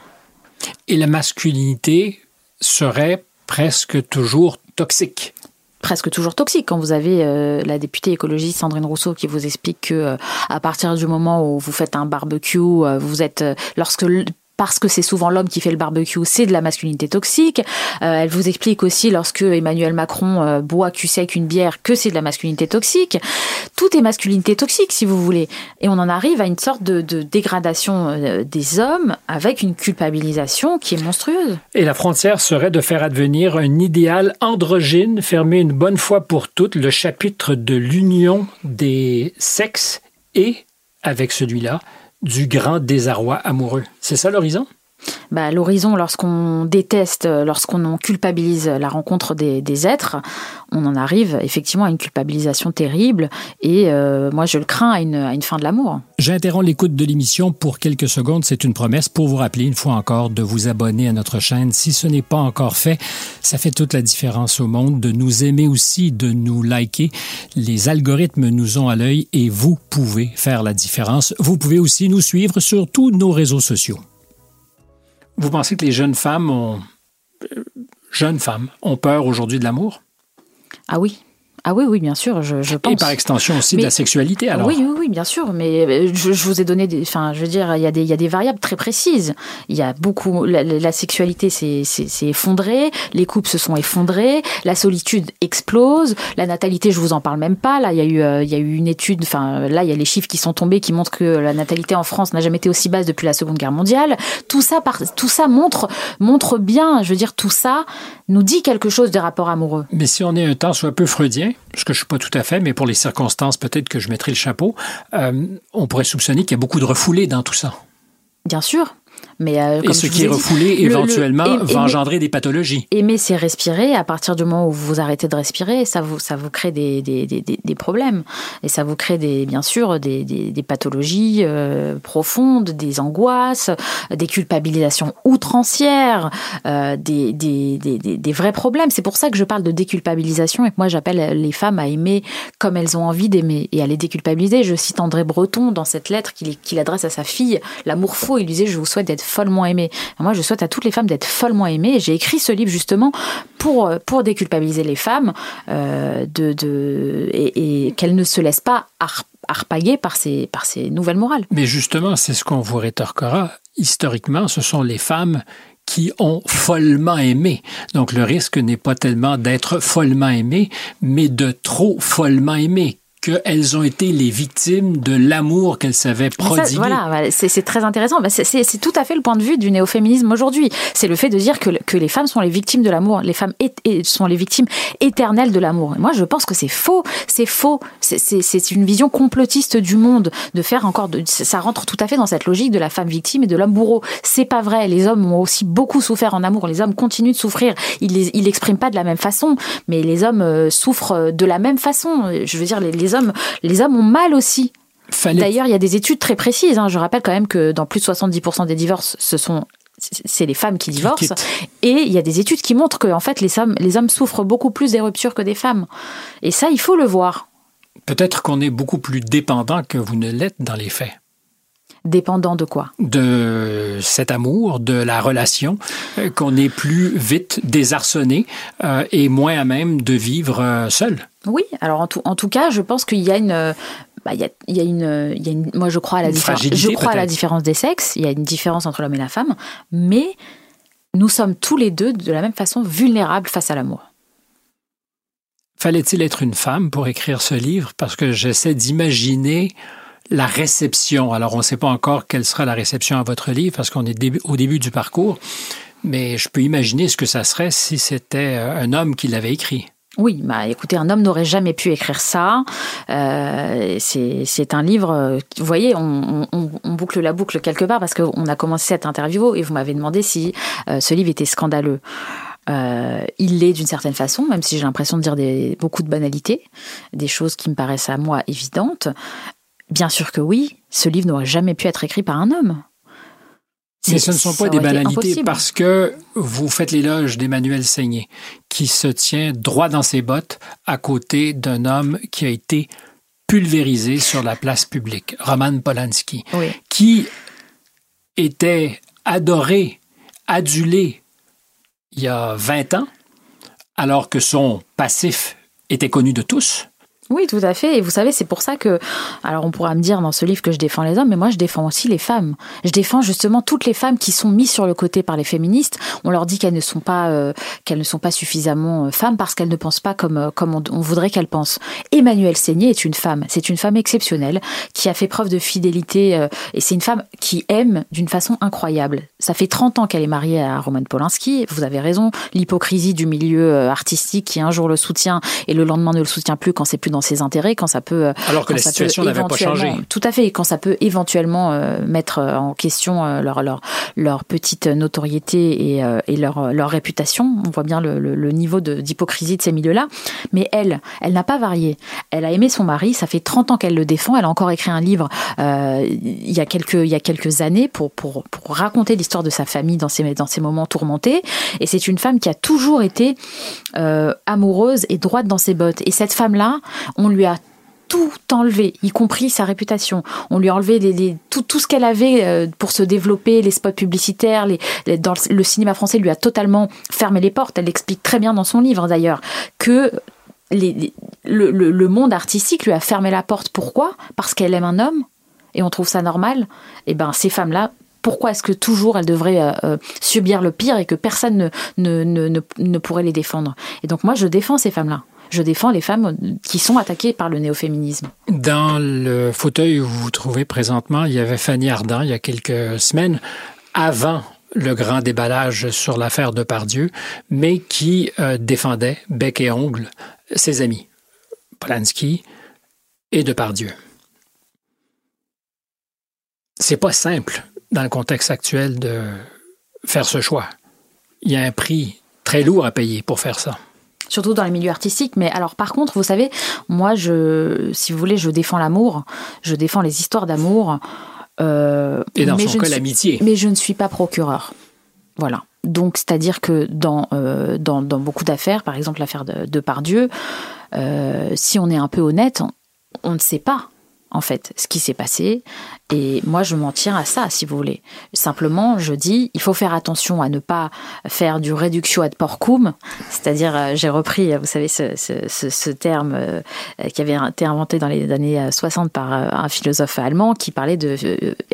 B: Et la masculinité serait presque toujours toxique.
A: presque toujours toxique. Quand vous avez euh, la députée écologiste Sandrine Rousseau qui vous explique que euh, à partir du moment où vous faites un barbecue euh, vous êtes lorsque parce que c'est souvent l'homme qui fait le barbecue, c'est de la masculinité toxique. Euh, elle vous explique aussi lorsque Emmanuel Macron euh, boit cul sec une bière que c'est de la masculinité toxique. Tout est masculinité toxique si vous voulez. Et on en arrive à une sorte de, dégradation euh, des hommes avec une culpabilisation qui est monstrueuse.
B: Et la frontière serait de faire advenir un idéal androgyne, fermer une bonne fois pour toutes le chapitre de l'union des sexes et, avec celui-là, du grand désarroi amoureux. C'est ça l'horizon?
A: Bah, l'horizon, lorsqu'on déteste, lorsqu'on en culpabilise la rencontre des, êtres, on en arrive effectivement à une culpabilisation terrible. Et euh, moi, je le crains à une fin de l'amour.
B: J'interromps l'écoute de l'émission pour quelques secondes. C'est une promesse pour vous rappeler une fois encore de vous abonner à notre chaîne. Si ce n'est pas encore fait, ça fait toute la différence au monde. De nous aimer aussi, de nous liker. Les algorithmes nous ont à l'œil et vous pouvez faire la différence. Vous pouvez aussi nous suivre sur tous nos réseaux sociaux. Vous pensez que les jeunes femmes ont... euh, Jeunes femmes ont peur aujourd'hui de l'amour?
A: Ah oui. Ah oui, oui, bien sûr, je, je pense.
B: Et par extension aussi de la sexualité, alors?
A: Oui, oui, oui, bien sûr, mais euh, je, je vous ai donné des. Enfin, je veux dire, il y, a des, il y a des variables très précises. Il y a beaucoup. La, la- sexualité s'est s'est- s'est effondrée, les couples se sont effondrés, la solitude explose, la natalité, je vous en parle même pas. Là, il y a eu, euh, il y a eu une étude. Enfin, là, il y a les chiffres qui sont tombés qui montrent que la natalité en France n'a jamais été aussi basse depuis la Seconde Guerre mondiale. Tout ça, par, tout ça montre, montre bien. Je veux dire, tout ça nous dit quelque chose des rapports amoureux.
B: Mais si on est un temps soit peu freudien, ce que je suis pas tout à fait, mais pour les circonstances, peut-être que je mettrai le chapeau, euh, on pourrait soupçonner qu'il y a beaucoup de refoulés dans tout ça.
A: Bien sûr. Mais euh,
B: Et ce qui est
A: dit,
B: refoulé,
A: le- le-
B: éventuellement, va engendrer des pathologies.
A: Aimer, c'est respirer. À partir du moment où vous arrêtez de respirer, ça vous, ça vous crée des, des, des, des- problèmes. Et ça vous crée, des, bien sûr, des, des, des pathologies euh, profondes, des angoisses, des culpabilisations outrancières, euh, des, des, des, des, des vrais problèmes. C'est pour ça que je parle de déculpabilisation et que moi, j'appelle les femmes à aimer comme elles ont envie d'aimer et à les déculpabiliser. Je cite André Breton dans cette lettre qu'il qu'il adresse à sa fille, L'amour faux. Il disait, je vous souhaite d'être follement aimée. Moi, je souhaite à toutes les femmes d'être follement aimées. J'ai écrit ce livre justement pour, pour déculpabiliser les femmes euh, de, de, et, qu'elles ne se laissent pas har- harpaguer par ces, par ces nouvelles morales.
B: Mais justement, c'est ce qu'on vous rétorquera. Historiquement, ce sont les femmes qui ont follement aimé. Donc le risque n'est pas tellement d'être follement aimé, mais de trop follement aimé qu'elles ont été les victimes de l'amour qu'elles savaient
A: ça,
B: prodiguer.
A: voilà, voilà, c'est très intéressant. Bah, c'est- tout à fait le point de vue du néo-féminisme aujourd'hui. C'est le fait de dire que, que les femmes sont les victimes de l'amour. Les femmes sont les victimes éternelles de l'amour. Moi, je pense que c'est faux. C'est faux. C'est- une vision complotiste du monde de faire encore. De, ça rentre tout à fait dans cette logique de la femme victime et de l'homme bourreau. C'est pas vrai. Les hommes ont aussi beaucoup souffert en amour. Les hommes continuent de souffrir. Ils l'expriment pas de la même façon, mais les hommes euh, souffrent de la même façon. Je veux dire, les, les hommes, les hommes ont mal aussi.
B: Fallait
A: D'ailleurs, il y a des études très précises. hein. Je rappelle quand même que dans plus de 70% des divorces, ce sont c'est les femmes qui divorcent. Et il y a des études qui montrent que en fait, les hommes, les hommes souffrent beaucoup plus des ruptures que des femmes. Et ça, il faut le voir.
B: peut-être qu'on est beaucoup plus dépendant que vous ne l'êtes dans les faits.
A: Dépendant de quoi?
B: De cet amour, de la relation, euh, qu'on est plus vite désarçonné euh, et moins à même de vivre euh, seul.
A: Oui. Alors en tout, en tout cas, je pense qu'il y a une bah, y a, il y a une, il y a une, moi je crois à la différence, je crois à la différence des sexes. Il y a une différence entre l'homme et la femme, mais nous sommes tous les deux de la même façon vulnérables face à l'amour.
B: Fallait-il être une femme pour écrire ce livre? Parce que j'essaie d'imaginer la réception. Alors, on ne sait pas encore quelle sera la réception à votre livre parce qu'on est au début du parcours, mais je peux imaginer ce que ça serait si c'était euh, un homme qui l'avait écrit.
A: Oui, bah écoutez, un homme n'aurait jamais pu écrire ça. Euh, c'est un livre, vous voyez, on, boucle la boucle quelque part parce qu'on a commencé cette interview et vous m'avez demandé si ce livre était scandaleux. il l'est d'une certaine façon, même si j'ai l'impression de dire beaucoup de banalités, des choses qui me paraissent à moi évidentes. Bien sûr que oui, ce livre n'aurait jamais pu être écrit par un homme.
B: Mais ce ne sont pas des banalités parce que vous faites l'éloge d'Emmanuel Seigné, qui se tient droit dans ses bottes à côté d'un homme qui a été pulvérisé sur la place publique, Roman Polanski, qui était adoré, adulé il y a 20 ans, alors que son passif était connu de tous.
A: Oui, tout à fait. Et vous savez, c'est pour ça que, alors on pourra me dire dans ce livre que je défends les hommes, mais moi je défends aussi les femmes. Je défends justement toutes les femmes qui sont mises sur le côté par les féministes. On leur dit qu'elles ne sont pas, euh, qu'elles ne sont pas suffisamment euh, femmes parce qu'elles ne pensent pas comme euh, comme on, voudrait qu'elles pensent. Emmanuelle Seigné est une femme. C'est une femme exceptionnelle qui a fait preuve de fidélité et c'est une femme qui aime d'une façon incroyable. Ça fait 30 ans qu'elle est mariée à Roman Polanski. Vous avez raison. L'hypocrisie du milieu artistique qui un jour le soutient et le lendemain ne le soutient plus quand c'est plus dans ses intérêts, quand ça peut...
B: Euh, Alors que la situation n'avait pas changé.
A: Tout à fait, quand ça peut éventuellement euh, mettre euh, en question leur, leur, leur petite notoriété et, et leur, leur réputation. On voit bien le, le, niveau d'hypocrisie de, ces milieux-là. Mais elle, elle n'a pas varié. Elle a aimé son mari, ça fait 30 ans qu'elle le défend. Elle a encore écrit un livre euh, il, y a quelques, il y a quelques années pour, pour, pour raconter l'histoire de sa famille dans ces, dans ces moments tourmentés. Et c'est une femme qui a toujours été euh, amoureuse et droite dans ses bottes. Et cette femme-là, on lui a tout enlevé, y compris sa réputation. On lui a enlevé tout, tout, ce qu'elle avait euh, pour se développer, les spots publicitaires. Le cinéma français lui a totalement fermé les portes. Elle explique très bien dans son livre d'ailleurs que le, monde artistique lui a fermé la porte. Pourquoi? Parce qu'elle aime un homme et on trouve ça normal. Et eh ben ces femmes-là pourquoi est-ce que toujours elles devraient euh, euh, subir le pire et que personne ne, ne, ne, ne, pourrait les défendre? Et donc moi, je défends ces femmes-là je défends les femmes qui sont attaquées par le néo-féminisme.
B: Dans le fauteuil où vous vous trouvez présentement, il y avait Fanny Ardant il y a quelques semaines, avant le grand déballage sur l'affaire de Pardieu, mais qui euh, défendait bec et ongle ses amis, Polanski et Depardieu. C'est pas simple dans le contexte actuel de faire ce choix. Il y a un prix très lourd à payer pour faire ça
A: surtout dans les milieux artistiques. Mais alors, par contre, vous savez, moi, je, si vous voulez, je défends l'amour, je défends les histoires d'amour.
B: Euh, et dans son cas, l'amitié.
A: Mais je ne suis pas procureur. Voilà. Donc, c'est-à-dire que dans, euh, dans, dans, beaucoup d'affaires, par exemple l'affaire de, de Pardieu, euh, si on est un peu honnête, on ne sait pas en fait, ce qui s'est passé. Et moi, je m'en tiens à ça, si vous voulez. Simplement, je dis, il faut faire attention à ne pas faire du reductio ad porcum, c'est-à-dire, euh, j'ai repris, vous savez, ce, terme euh, qui avait été inventé dans les années 60 par euh, un philosophe allemand qui parlait de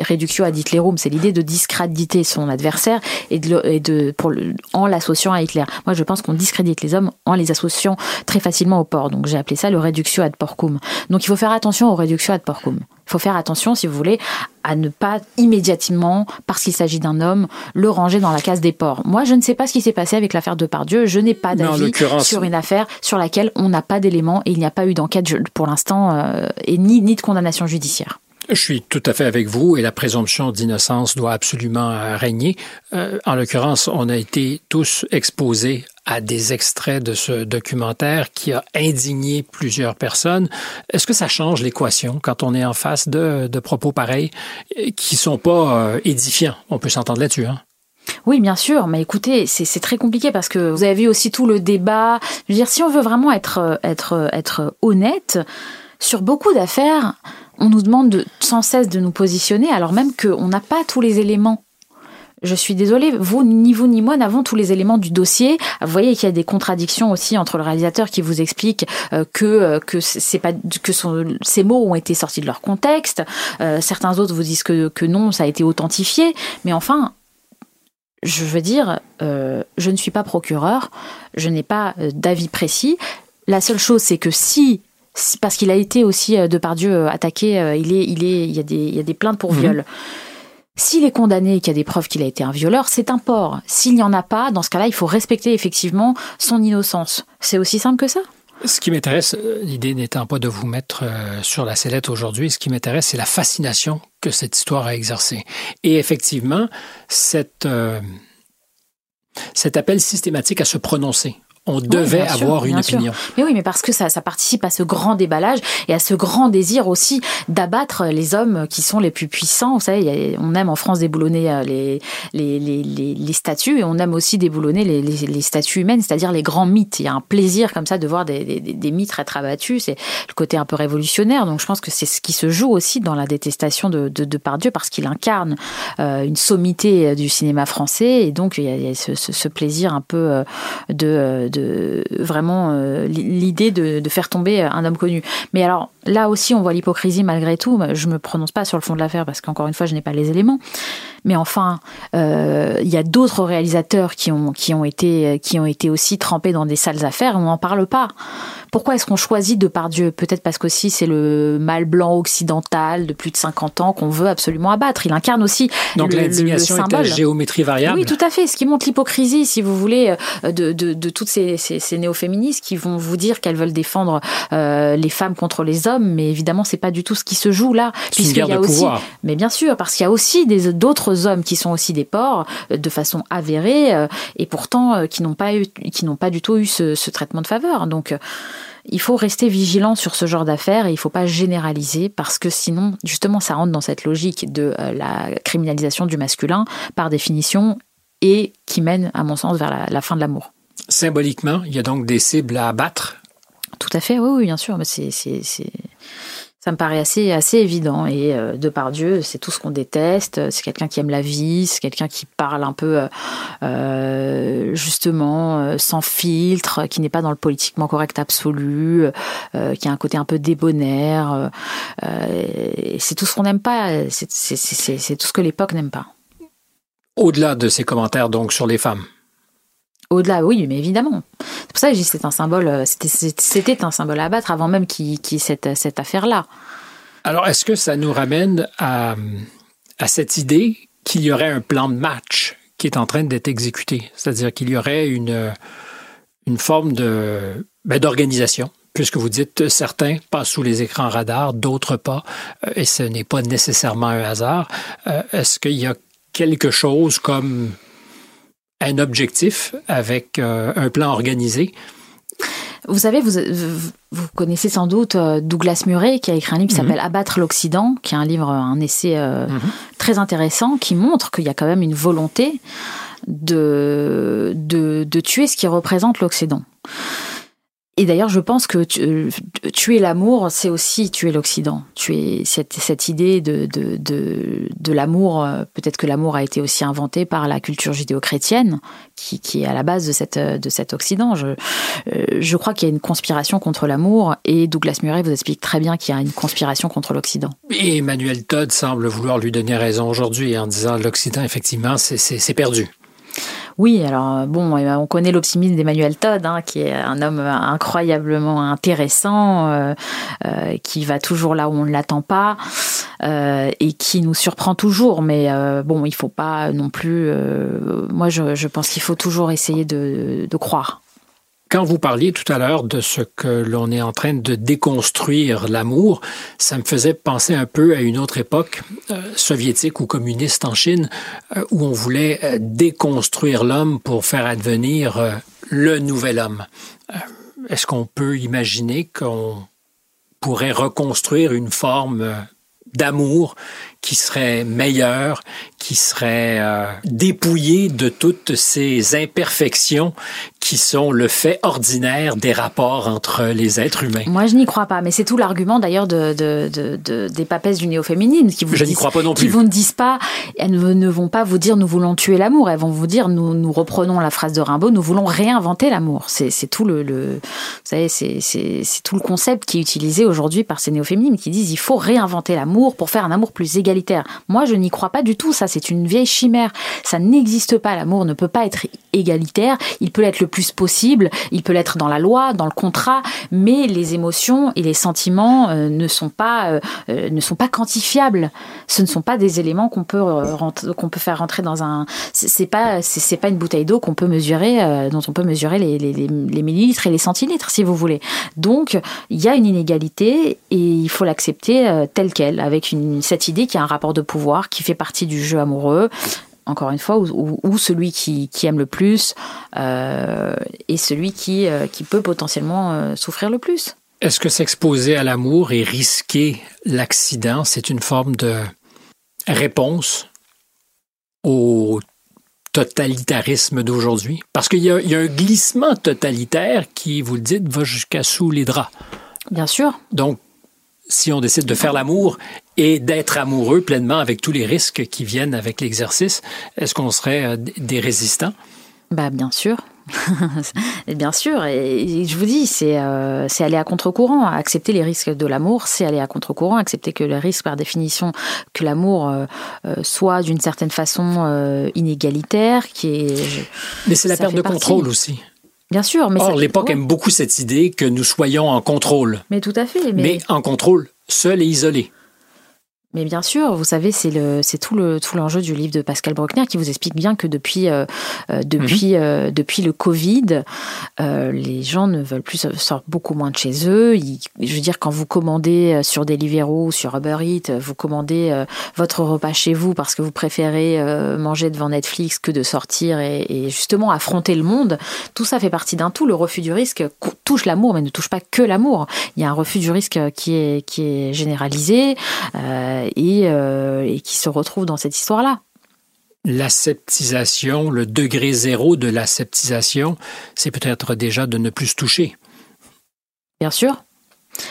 A: reductio ad Hitlerum. C'est l'idée de discréditer son adversaire et de, et pour en l'associant à Hitler. Moi, je pense qu'on discrédite les hommes en les associant très facilement au porc. Donc, j'ai appelé ça le reductio ad porcum. Donc, il faut faire attention au reductio ad porcum. Il faut faire attention, si vous voulez, à ne pas immédiatement, parce qu'il s'agit d'un homme, le ranger dans la case des porcs. Moi, je ne sais pas ce qui s'est passé avec l'affaire de Pardieu. Je n'ai pas d'avis sur une affaire sur laquelle on n'a pas d'éléments et il n'y a pas eu d'enquête pour l'instant euh, et ni, ni de condamnation judiciaire.
B: Je suis tout à fait avec vous et la présomption d'innocence doit absolument régner. Euh, en l'occurrence, on a été tous exposés à des extraits de ce documentaire qui a indigné plusieurs personnes. Est-ce que ça change l'équation quand on est en face de, propos pareils euh, qui sont pas édifiants? On peut s'entendre là-dessus, hein?
A: Oui, bien sûr, mais écoutez, c'est très compliqué parce que vous avez vu aussi tout le débat. Je veux dire, si on veut vraiment être, être, être honnête, sur beaucoup d'affaires, on nous demande de, sans cesse de nous positionner, alors même qu'on n'a pas tous les éléments. Je suis désolée, vous, ni vous ni moi n'avons tous les éléments du dossier. Vous voyez qu'il y a des contradictions aussi entre le réalisateur qui vous explique euh, que euh, que c'est pas que ces mots ont été sortis de leur contexte. Euh, certains autres vous disent que que non, ça a été authentifié. Mais enfin, je veux dire, je ne suis pas procureur, je n'ai pas d'avis précis. La seule chose, c'est que si parce qu'il a été aussi, de par Dieu, attaqué, il, est, il, est, il, y a des, il y a des plaintes pour mhm. viol. S'il est condamné et qu'il y a des preuves qu'il a été un violeur, c'est un porc. S'il n'y en a pas, dans ce cas-là, il faut respecter effectivement son innocence. C'est aussi simple que ça.
B: Ce qui m'intéresse, euh, l'idée n'étant pas de vous mettre euh, sur la sellette aujourd'hui, ce qui m'intéresse, c'est la fascination que cette histoire a exercée. Et effectivement, euh, cet appel systématique à se prononcer on devait avoir une opinion.
A: Mais oui, mais parce que ça, ça participe à ce grand déballage et à ce grand désir aussi d'abattre les hommes qui sont les plus puissants. Vous savez, on aime en France déboulonner euh, les, les, les, les, statues et on aime aussi déboulonner les, les, statues humaines, c'est-à-dire les grands mythes. Il y a un plaisir comme ça de voir des, des, des mythes être abattus. C'est le côté un peu révolutionnaire. Donc je pense que c'est ce qui se joue aussi dans la détestation de, de, de Pardieu parce qu'il incarne euh, une sommité euh, du cinéma français et donc il y a, il y a ce, ce, ce, plaisir un peu de de vraiment euh, l'idée de, faire tomber un homme connu. Mais alors là aussi, on voit l'hypocrisie malgré tout. Je me prononce pas sur le fond de l'affaire parce qu'encore une fois, je n'ai pas les éléments. Mais enfin, euh, il y a d'autres réalisateurs qui ont qui ont été qui ont été aussi trempés dans des sales affaires. On n'en parle pas. Pourquoi est-ce qu'on choisit de par Dieu? Peut-être parce qu'aussi c'est le mal blanc occidental de plus de 50 ans qu'on veut absolument abattre. Il incarne aussi
B: Donc l'indignation est à géométrie variable.
A: Oui, tout à fait. Ce qui montre l'hypocrisie, si vous voulez, euh, de, de, de toutes ces, ces, ces néo-féministes qui vont vous dire qu'elles veulent défendre euh, les femmes contre les hommes, mais évidemment c'est pas du tout ce qui se joue là,
B: puisqu'il y a aussi, pouvoir.
A: mais bien sûr, parce qu'il y a aussi des d'autres hommes qui sont aussi des porcs euh, de façon avérée et pourtant qui n'ont pas eu, qui n'ont pas du tout eu ce, ce traitement de faveur. Donc il faut rester vigilant sur ce genre d'affaires et il ne faut pas généraliser parce que sinon, justement, ça rentre dans cette logique de euh, la criminalisation du masculin par définition et qui mène, à mon sens, vers la, la fin de l'amour.
B: Symboliquement, il y a donc des cibles à abattre?
A: Tout à fait, oui, oui bien sûr. Mais c'est ça me paraît assez, assez évident. Et euh, de par Dieu, c'est tout ce qu'on déteste. C'est quelqu'un qui aime la vie, c'est quelqu'un qui parle un peu, euh, justement, euh, sans filtre, qui n'est pas dans le politiquement correct absolu, qui a un côté un peu débonnaire. c'est tout ce qu'on n'aime pas. C'est tout ce que l'époque n'aime pas.
B: Au-delà de ces commentaires, donc, sur les femmes
A: au-delà, oui, mais évidemment. C'est pour ça que je un symbole, euh, c'était un symbole à abattre avant même cette, affaire-là.
B: Alors, est-ce que ça nous ramène à, cette idée qu'il y aurait un plan de match qui est en train d'être exécuté? C'est-à-dire qu'il y aurait une, une forme ben, d'organisation puisque vous dites certains passent sous les écrans radars, d'autres pas, euh, et ce n'est pas nécessairement un hasard. Euh, est-ce qu'il y a quelque chose comme un objectif avec euh, un plan organisé.
A: Vous savez, vous, vous connaissez sans doute euh, Douglas Murray qui a écrit un livre qui mhm. s'appelle Abattre l'Occident, qui est un livre, un essai euh, mhm. très intéressant qui montre qu'il y a quand même une volonté de, de, de tuer ce qui représente l'Occident. Et d'ailleurs, je pense que euh, tuer l'amour, c'est aussi tuer l'Occident. Tuer cette, cette idée de, l'amour, euh, peut-être que l'amour a été aussi inventé par la culture judéo-chrétienne, qui, est à la base de cet Occident. Je, euh, je crois qu'il y a une conspiration contre l'amour, et Douglas Murray vous explique très bien qu'il y a une conspiration contre l'Occident.
B: Et Emmanuel Todd semble vouloir lui donner raison aujourd'hui en disant l'Occident, effectivement, c'est perdu.
A: Oui, alors euh, bon, euh, on connaît l'optimisme d'Emmanuel Todd, hein, qui est un homme incroyablement intéressant, euh, euh, qui va toujours là où on ne l'attend pas euh, et qui nous surprend toujours. Mais euh, bon, il faut pas non plus. moi, je, pense qu'il faut toujours essayer de croire.
B: Quand vous parliez tout à l'heure de ce que l'on est en train de déconstruire l'amour, ça me faisait penser un peu à une autre époque euh, soviétique ou communiste en Chine, euh, où on voulait euh, déconstruire l'homme pour faire advenir le nouvel homme. Est-ce qu'on peut imaginer qu'on pourrait reconstruire une forme d'amour qui serait meilleur, qui serait euh, dépouillé de toutes ces imperfections qui sont le fait ordinaire des rapports entre les êtres humains.
A: Moi, je n'y crois pas, mais c'est tout l'argument d'ailleurs de, de, de, de, des papesses du néo-féminisme qui vous
B: je
A: disent,
B: crois pas non plus.
A: qui vous ne disent pas, elles ne vont pas vous dire nous voulons tuer l'amour, elles vont vous dire nous, nous reprenons la phrase de Rimbaud, nous voulons réinventer l'amour. C'est, c'est tout le, le, vous savez, c'est, c'est, c'est tout le concept qui est utilisé aujourd'hui par ces néo-féminismes qui disent il faut réinventer l'amour pour faire un amour plus égal Moi, je n'y crois pas du tout. Ça, c'est une vieille chimère. Ça n'existe pas. L'amour ne peut pas être égalitaire. Il peut l'être le plus possible. Il peut l'être dans la loi, dans le contrat, mais les émotions et les sentiments euh, ne sont pas euh, euh, ne sont pas quantifiables. Ce ne sont pas des éléments qu'on peut qu'on peut faire rentrer dans un. C'est pas pas une bouteille d'eau qu'on peut mesurer dont on peut mesurer les, millilitres et les centilitres si vous voulez. Donc il y a une inégalité et il faut l'accepter telle qu'elle avec cette idée qu'il y a un rapport de pouvoir qui fait partie du jeu amoureux encore une fois, ou, celui qui, aime le plus euh, et celui qui, euh, qui peut potentiellement euh, souffrir le plus.
B: Est-ce que s'exposer à l'amour et risquer l'accident, c'est une forme de réponse au totalitarisme d'aujourd'hui? Parce qu'il y, y, a un glissement totalitaire qui, vous le dites, va jusqu'à sous les draps.
A: Bien sûr.
B: Donc, si on décide de faire l'amour et d'être amoureux pleinement avec tous les risques qui viennent avec l'exercice, est-ce qu'on serait euh, des résistants?
A: Bah, bien sûr. bien sûr, et je vous dis, c'est euh, aller à contre-courant. Accepter les risques de l'amour, c'est aller à contre-courant. Accepter que le risque, par définition, que l'amour euh, soit d'une certaine façon inégalitaire, qui est.
B: Mais c'est la perte de contrôle aussi.
A: Bien sûr,
B: mais Or, l'époque aime beaucoup cette idée que nous soyons en contrôle.
A: Mais tout à fait.
B: mais en contrôle, seul et isolé.
A: Mais bien sûr, vous savez, c'est le, c'est tout le, tout l'enjeu du livre de Pascal Bruckner qui vous explique bien que depuis, euh, euh, depuis, mhm. euh, depuis le Covid, les gens ne veulent plus sortir beaucoup moins de chez eux. je veux dire, quand vous commandez sur Deliveroo ou sur Uber Eats, vous commandez votre repas chez vous parce que vous préférez manger devant Netflix que de sortir et, et, justement affronter le monde. Tout ça fait partie d'un tout. Le refus du risque touche l'amour, mais ne touche pas que l'amour. Il y a un refus du risque qui est, qui est généralisé. Euh, et, qui se retrouvent dans cette histoire-là.
B: L'aseptisation, le degré zéro de l'aseptisation, c'est peut-être déjà de ne plus se toucher.
A: Bien sûr.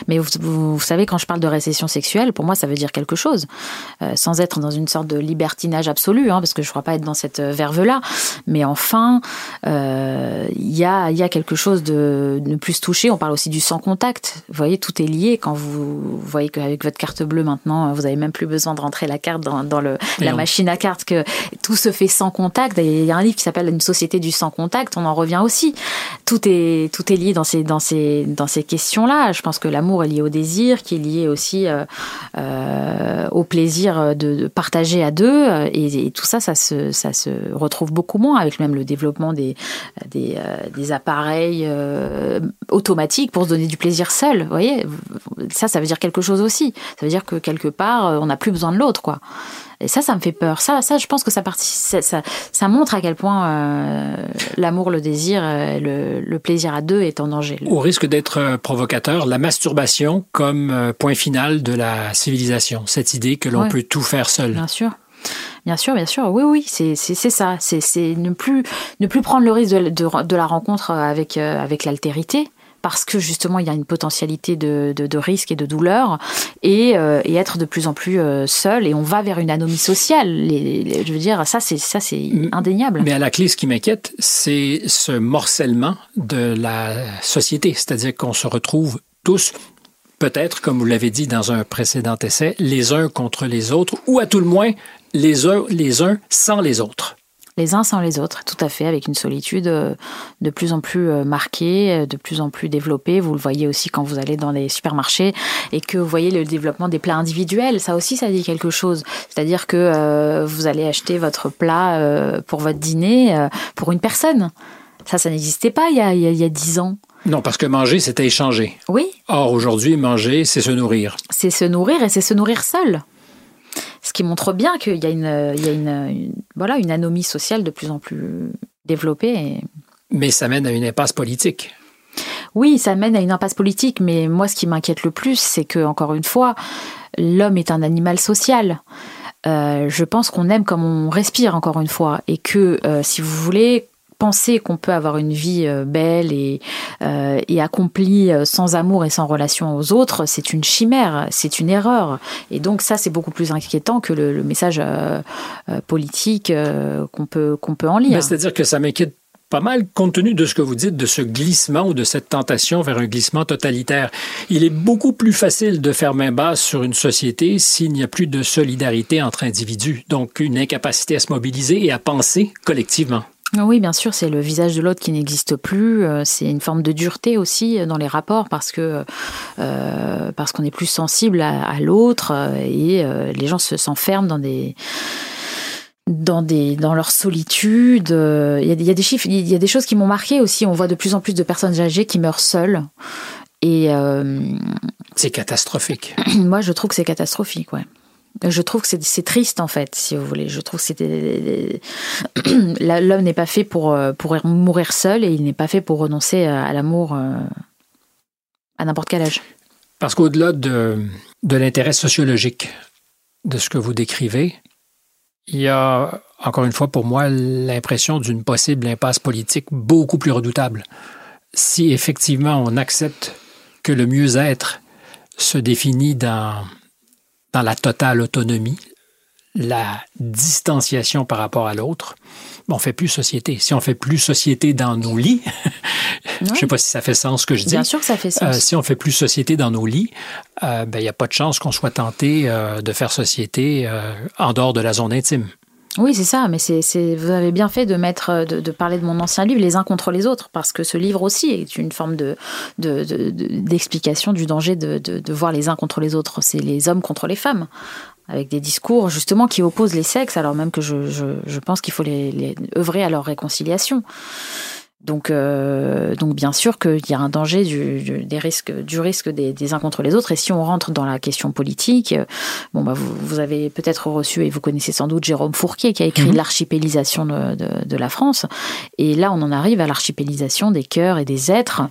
A: Mais vous, savez, quand je parle de récession sexuelle, pour moi, ça veut dire quelque chose, euh, sans être dans une sorte de libertinage absolu, hein, parce que je ne crois pas être dans cette euh, verve-là. Mais enfin, euh, il y, a, y, a, quelque chose de ne plus toucher. On parle aussi du sans contact. Vous voyez, tout est lié. Quand vous, voyez qu'avec votre carte bleue, maintenant, vous n'avez même plus besoin de rentrer la carte dans, dans le, la machine à carte, que tout se fait sans contact. Il y a un livre qui s'appelle Une société du sans contact. On en revient aussi. Tout est, tout est lié dans ces, dans ces, dans ces questions-là. Je pense que l'amour est lié au désir, qui est lié aussi euh, euh, au plaisir de, partager à deux. Et, tout ça, ça se, retrouve beaucoup moins avec même le développement des, des, euh, appareils automatiques pour se donner du plaisir seul. Vous voyez, ça, ça veut dire quelque chose aussi. Ça veut dire que quelque part, on n'a plus besoin de l'autre, quoi. Et ça, ça me fait peur. Ça, ça je pense que ça, ça, ça, montre à quel point euh, l'amour, le désir, euh, le, plaisir à deux est en danger.
B: Au risque d'être euh, provocateur, la masturbation comme point final de la civilisation. Cette idée que l'on peut tout faire seul.
A: Bien sûr. Bien sûr, bien sûr. Oui, oui, c'est ça. C'est ne plus, ne plus prendre le risque de, de, de la rencontre avec, avec l'altérité parce que justement il y a une potentialité de, de, risque et de douleur et, euh, et, être de plus en plus euh, seul et on va vers une anomie sociale. Les, je veux dire, ça c'est ça c'est indéniable.
B: Mais à la clé, ce qui m'inquiète, c'est ce morcellement de la société, c'est-à-dire qu'on se retrouve tous peut-être, comme vous l'avez dit dans un précédent essai, les uns contre les autres, ou à tout le moins les uns, les uns sans les autres
A: les uns sans les autres, tout à fait, avec une solitude euh, de plus en plus euh, marquée, euh, de plus en plus développée. Vous le voyez aussi quand vous allez dans les supermarchés et que vous voyez le développement des plats individuels. Ça aussi, ça dit quelque chose. C'est-à-dire que vous allez acheter votre plat pour votre dîner pour une personne. Ça, ça n'existait pas il y, a, il y a dix ans.
B: Non, parce que manger, c'était échanger.
A: Oui.
B: Or, aujourd'hui, manger, c'est se nourrir.
A: C'est se nourrir et c'est se nourrir seul ce qui montre bien qu'il y a une, il y a une, voilà, une anomie sociale de plus en plus développée.
B: Mais ça mène à une impasse politique.
A: Oui, ça mène à une impasse politique, mais moi, ce qui m'inquiète le plus, c'est que, encore une fois, l'homme est un animal social. Euh, je pense qu'on aime comme on respire, encore une fois, et que, euh, si vous voulez, penser qu'on peut avoir une vie euh, belle et, euh, accomplie euh, sans amour et sans relation aux autres, c'est une chimère, c'est une erreur. Et donc ça, c'est beaucoup plus inquiétant que le, message politique qu'on peut, qu'on peut en lire.
B: C'est-à-dire que ça m'inquiète pas mal compte tenu de ce que vous dites de ce glissement ou de cette tentation vers un glissement totalitaire. Il est beaucoup plus facile de faire main basse sur une société s'il n'y a plus de solidarité entre individus, donc une incapacité à se mobiliser et à penser collectivement.
A: Oui, bien sûr, c'est le visage de l'autre qui n'existe plus. Euh, c'est une forme de dureté aussi dans les rapports parce que euh, parce qu'on est plus sensible à, l'autre et euh, les gens se s'enferment dans des dans des dans leur solitude. Il y, a, il y a des chiffres, il y a des choses qui m'ont marqué aussi. On voit de plus en plus de personnes âgées qui meurent seules. Et
B: c'est catastrophique.
A: Moi, je trouve que c'est catastrophique, ouais. Je trouve que c'est triste en fait, si vous voulez. Je trouve que l'homme n'est pas fait pour euh, pour mourir seul et il n'est pas fait pour renoncer à l'amour euh, à n'importe quel âge.
B: Parce qu'au-delà de, de l'intérêt sociologique de ce que vous décrivez, il y a encore une fois pour moi l'impression d'une possible impasse politique beaucoup plus redoutable. Si effectivement on accepte que le mieux-être se définit dans dans la totale autonomie, la distanciation par rapport à l'autre, on fait plus société. Si on fait plus société dans nos lits, je ne sais pas si ça fait sens ce que je dis.
A: Bien sûr que ça fait sens. Euh,
B: si on fait plus société dans nos lits, euh, ben, il n'y a pas de chance qu'on soit tenté euh, de faire société en dehors de la zone intime.
A: Oui, c'est ça, mais c'est, vous avez bien fait de mettre, de, parler de mon ancien livre, Les uns contre les autres, parce que ce livre aussi est une forme de, d'explication du danger de, voir les uns contre les autres. C'est les hommes contre les femmes, avec des discours justement qui opposent les sexes, alors même que je, pense qu'il faut les, œuvrer à leur réconciliation. Donc, euh, donc bien sûr qu'il y a un danger du, des risques, du risque des, uns contre les autres. Et si on rentre dans la question politique, euh, bon, bah vous, vous avez peut-être reçu et vous connaissez sans doute Jérôme Fourquier qui a écrit mhm. l'archipélisation de, de, la France. Et là, on en arrive à l'archipélisation des cœurs et des êtres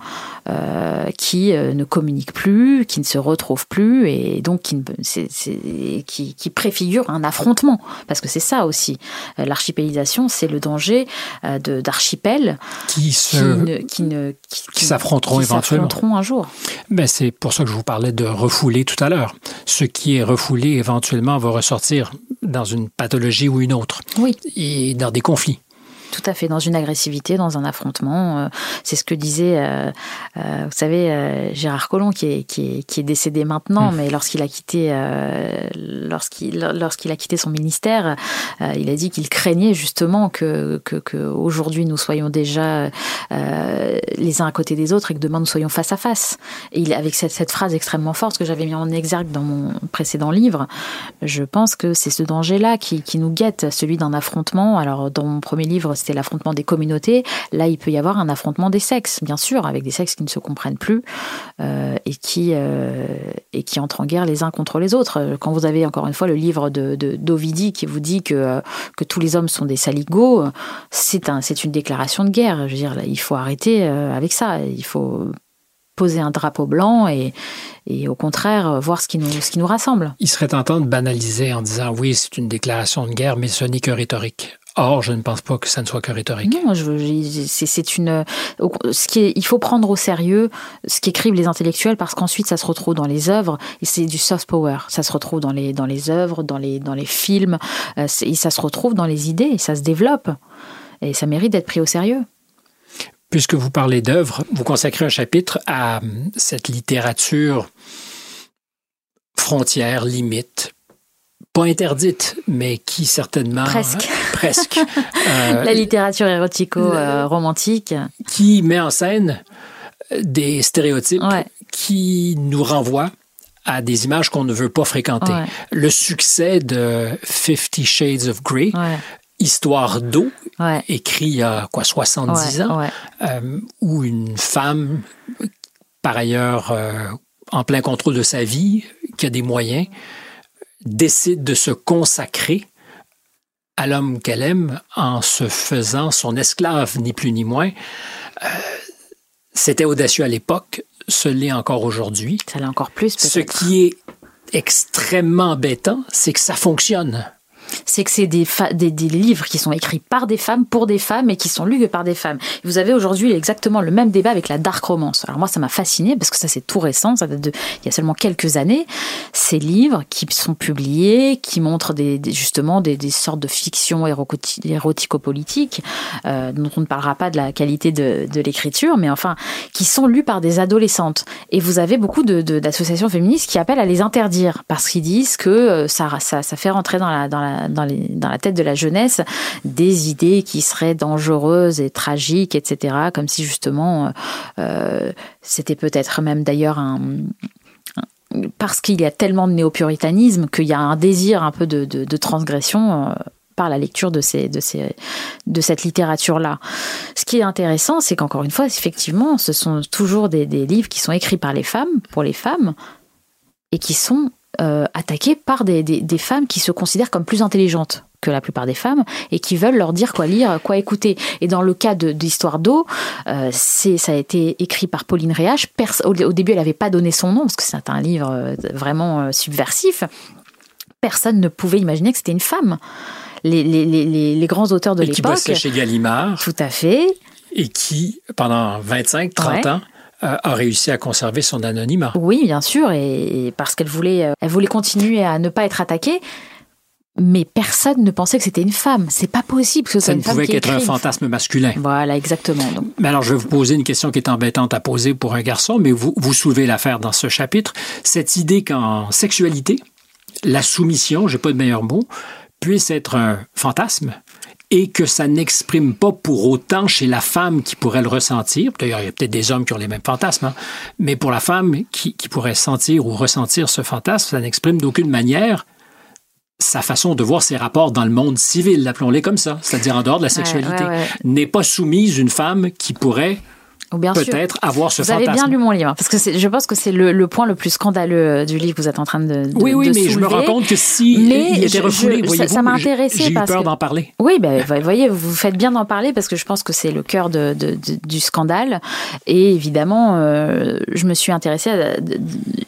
A: euh, qui ne communiquent plus, qui ne se retrouvent plus, et donc qui, c'est, qui, qui préfigure un affrontement. Parce que c'est ça aussi. L'archipélisation, c'est le danger d'archipel
B: qui s'affronteront éventuellement.
A: un jour.
B: Ben, c'est pour ça que je vous parlais de refouler tout à l'heure. Ce qui est refoulé éventuellement va ressortir dans une pathologie ou une autre.
A: Oui.
B: Et dans des conflits
A: tout à fait dans une agressivité, dans un affrontement. Euh, c'est ce que disait, euh, euh, vous savez, Gérard Collomb, qui est, qui est, décédé maintenant, mmh. mais lorsqu'il a quitté, lorsqu'il lorsqu'il a quitté son ministère, il a dit qu'il craignait justement que, que, aujourd'hui nous soyons déjà les uns à côté des autres et que demain nous soyons face à face. Et il, avec cette, cette phrase extrêmement forte que j'avais mis en exergue dans mon précédent livre, je pense que c'est ce danger-là qui, qui nous guette, celui d'un affrontement. Alors dans mon premier livre, c'était l'affrontement des communautés. Là, il peut y avoir un affrontement des sexes, bien sûr, avec des sexes qui ne se comprennent plus euh, et, qui, euh, et qui entrent en guerre les uns contre les autres. Quand vous avez encore une fois le livre de, d'Ovidi qui vous dit que, que tous les hommes sont des saligots, c'est, un, c'est une déclaration de guerre. Je veux dire, il faut arrêter euh, avec ça. Il faut poser un drapeau blanc et, et au contraire voir ce qui, nous, ce qui nous rassemble.
B: Il serait tentant de banaliser en disant oui, c'est une déclaration de guerre, mais ce n'est que rhétorique. Or, je ne pense pas que ça ne soit que rhétorique.
A: Non, c'est une. Ce qui est, il faut prendre au sérieux ce qu'écrivent les intellectuels parce qu'ensuite ça se retrouve dans les œuvres et c'est du soft power. Ça se retrouve dans les dans les œuvres, dans les dans les films, euh, et ça se retrouve dans les idées et ça se développe et ça mérite d'être pris au sérieux.
B: Puisque vous parlez d'œuvres, vous consacrez un chapitre à cette littérature frontière, limite, pas interdite, mais qui certainement...
A: Presque.
B: presque.
A: Euh, la littérature érotico-romantique.
B: qui met en scène des stéréotypes qui nous renvoient à des images qu'on ne veut pas fréquenter. Le succès de Fifty Shades of Grey, Histoire d'eau, écrit il y a quoi, 70 ans, euh, où une femme, par ailleurs euh, en plein contrôle de sa vie, qui a des moyens, décide de se consacrer à l'homme qu'elle aime en se faisant son esclave, ni plus ni moins. Euh, c'était audacieux à l'époque, ce l'est encore aujourd'hui.
A: Ça l'est encore plus.
B: Ce qui est extrêmement embêtant, c'est que ça fonctionne.
A: C'est que c'est des, des, livres qui sont écrits par des femmes, pour des femmes, et qui sont lus que par des femmes. Vous avez aujourd'hui exactement le même débat avec la dark romance. Alors moi, ça m'a fasciné parce que ça, c'est tout récent, ça date de il y a seulement quelques années. Ces livres qui sont publiés, qui montrent justement des, sortes de fictions érotico-politiques, euh, dont on ne parlera pas de la qualité de, l'écriture, mais enfin, qui sont lus par des adolescentes. Et vous avez beaucoup d'associations féministes qui appellent à les interdire parce qu'ils disent que euh, ça, fait rentrer dans dans la dans, la tête de la jeunesse des idées qui seraient dangereuses et tragiques, etc. Comme si justement euh, c'était peut-être même d'ailleurs un, parce qu'il y a tellement de néopuritanisme qu'il y a un désir un peu de, transgression euh, par la lecture de, cette littérature-là. Ce qui est intéressant, c'est qu'encore une fois, effectivement, ce sont toujours des, livres qui sont écrits par les femmes, pour les femmes, et qui sont euh, attaqués par des, des, femmes qui se considèrent comme plus intelligentes que la plupart des femmes et qui veulent leur dire quoi lire, quoi écouter. Et dans le cas d'Histoire d'eau, euh, c'est ça a été écrit par Pauline Réache. Au, au, début, elle n'avait pas donné son nom parce que c'est un livre euh, vraiment euh, subversif. Personne ne pouvait imaginer que c'était une femme. Les, les, les, les grands auteurs de l'époque. Qui
B: bossait chez Gallimard.
A: Tout à fait.
B: Et qui, pendant 25, 30 ans, a réussi à conserver son anonymat.
A: Oui, bien sûr, et parce qu'elle voulait, euh, elle voulait continuer à ne pas être attaquée. Mais personne ne pensait que c'était une femme. C'est pas possible que ce
B: Ça
A: ne
B: pouvait qu'être un fantasme masculin.
A: Voilà, exactement.
B: Mais alors, je vais vous poser une question qui est embêtante à poser pour un garçon, mais vous, vous soulevez l'affaire dans ce chapitre. Cette idée qu'en sexualité, la soumission, j'ai pas de meilleur mot, puisse être un fantasme, et que ça n'exprime pas pour autant chez la femme qui pourrait le ressentir. D'ailleurs, il y a peut-être des hommes qui ont les mêmes fantasmes, hein. mais pour la femme qui, qui, pourrait sentir ou ressentir ce fantasme, ça n'exprime d'aucune manière sa façon de voir ses rapports dans le monde civil, appelons-les comme ça, c'est-à-dire en dehors de la sexualité. N'est pas soumise une femme qui pourrait peut-être avoir ce
A: vous
B: fantasme.
A: Vous avez bien lu mon livre, parce que je pense que c'est le, le, point le plus scandaleux euh, du livre que vous êtes en train de, de
B: Oui, oui,
A: de
B: mais
A: soulever.
B: je me rends compte que si
A: mais
B: il était refoulé,
A: je, ça m'a intéressé
B: j'ai eu peur d'en parler.
A: Oui, ben, vous voyez, vous faites bien d'en parler parce que je pense que c'est le cœur de, de, du scandale. Et évidemment, euh, je me suis intéressée,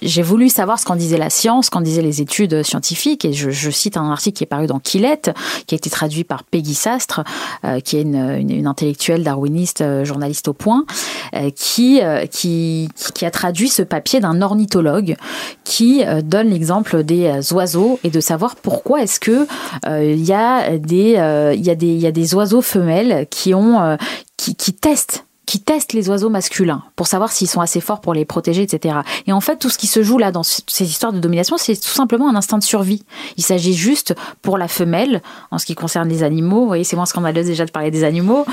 A: j'ai voulu savoir ce qu'en disait la science, ce qu'en disaient les études scientifiques. Et je, je, cite un article qui est paru dans Quillette, qui a été traduit par Peggy Sastre, euh, qui est une, une, une, intellectuelle darwiniste, euh, journaliste au point, qui, qui, qui, a traduit ce papier d'un ornithologue qui donne l'exemple des oiseaux et de savoir pourquoi est-ce que il y a des y y a des oiseaux femelles qui ont qui, qui testent qui testent les oiseaux masculins pour savoir s'ils sont assez forts pour les protéger, etc. Et en fait, tout ce qui se joue là dans ces histoires de domination, c'est tout simplement un instinct de survie. Il s'agit juste pour la femelle, en ce qui concerne les animaux, vous voyez, c'est moins scandaleux déjà de parler des animaux,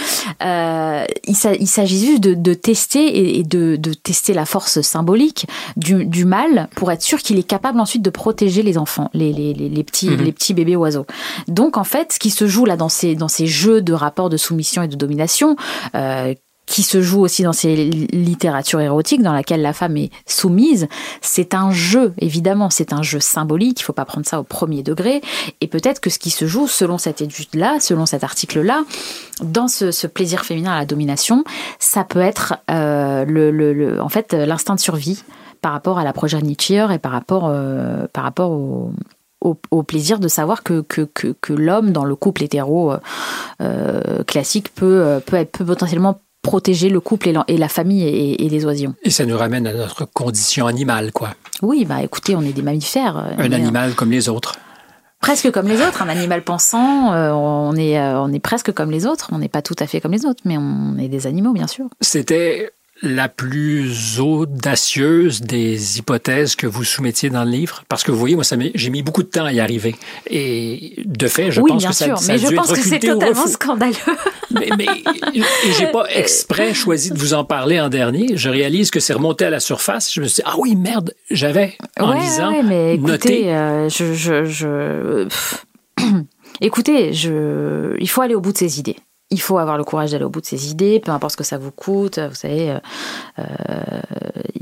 A: euh, il s'agit juste de, de, tester et de, de, tester la force symbolique du, du mâle pour être sûr qu'il est capable ensuite de protéger les enfants, les, les, les, les petits, mmh. les petits bébés oiseaux. Donc en fait, ce qui se joue là dans ces, dans ces jeux de rapports de soumission et de domination, euh, qui se joue aussi dans ces littératures érotiques dans laquelle la femme est soumise, c'est un jeu, évidemment, c'est un jeu symbolique, il faut pas prendre ça au premier degré, et peut-être que ce qui se joue selon cette étude-là, selon cet article-là, dans ce, plaisir féminin à la domination, ça peut être euh, le, en fait l'instinct de survie par rapport à la progéniture et par rapport, euh, par rapport au, au, plaisir de savoir que, que, que, l'homme dans le couple hétéro euh, classique peut, peut, peut potentiellement protéger le couple et la, et la famille et, et, les oisillons.
B: Et ça nous ramène à notre condition animale, quoi.
A: Oui, bah écoutez, on est des mammifères.
B: Un animal comme les autres.
A: Presque comme les autres, un animal pensant, euh, on, est, euh, on est presque comme les autres. On n'est pas tout à fait comme les autres, mais on est des animaux, bien sûr.
B: C'était la plus audacieuse des hypothèses que vous soumettiez dans le livre? Parce que vous voyez, moi, j'ai mis beaucoup de temps à y arriver. Et de fait, je
A: oui,
B: pense
A: bien
B: que
A: sûr,
B: ça, ça
A: mais
B: a
A: je pense que c'est totalement scandaleux.
B: mais, mais j'ai pas exprès choisi de vous en parler en dernier. Je réalise que c'est remonté à la surface. Je me suis dit, ah oui, merde, j'avais, en
A: ouais,
B: lisant,
A: ouais, mais écoutez,
B: noté.
A: Euh, je, je, je... écoutez, je... il faut aller au bout de ses idées il faut avoir le courage d'aller au bout de ses idées, peu importe ce que ça vous coûte. Vous savez, euh, euh,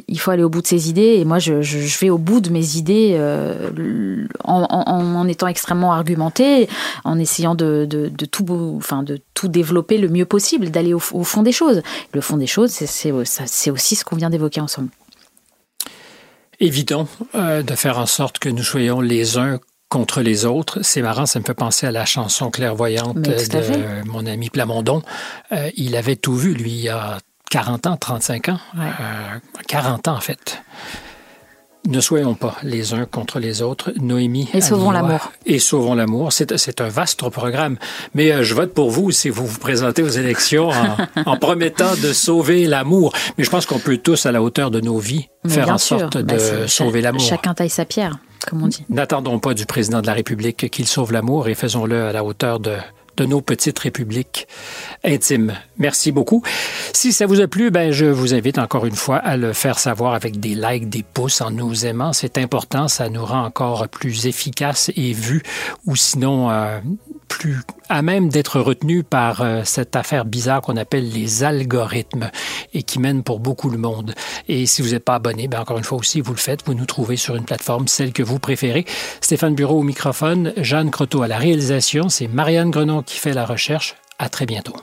A: il faut aller au bout de ses idées. Et moi, je, vais au bout de mes idées euh, en, en, étant extrêmement argumentée, en essayant de, tout, enfin, de tout développer le mieux possible, d'aller au, au, fond des choses. Le fond des choses, c'est aussi ce qu'on vient d'évoquer ensemble.
B: Évitons euh, de faire en sorte que nous soyons les uns contre les autres. C'est marrant, ça me fait penser à la chanson clairvoyante de mon ami Plamondon. Euh, il avait tout vu, lui, il y a 40 ans, 35 ans. 40 ans, en fait. Ne soyons pas les uns contre les autres. Noémie.
A: Et sauvons l'amour.
B: Et sauvons l'amour. C'est un vaste programme. Mais euh, je vote pour vous si vous vous présentez aux élections en, promettant de sauver l'amour. Mais je pense qu'on peut tous, à la hauteur de nos vies, faire en sorte de ben, sauver l'amour.
A: Chacun taille sa pierre, comme on dit.
B: N'attendons pas du président de la République qu'il sauve l'amour et faisons-le à la hauteur de de nos petites républiques intimes. Merci beaucoup. Si ça vous a plu, ben, je vous invite encore une fois à le faire savoir avec des likes, des pouces en nous aimant. C'est important, ça nous rend encore plus efficaces et vus, ou sinon euh, plus à même d'être retenu par euh, cette affaire bizarre qu'on appelle les algorithmes et qui mène pour beaucoup le monde. Et si vous n'êtes pas abonné, ben encore une fois aussi, vous le faites. Vous nous trouvez sur une plateforme, celle que vous préférez. Stéphane Bureau au microphone, Jeanne Croteau à la réalisation. C'est Marianne Grenon qui fait la recherche. À très bientôt.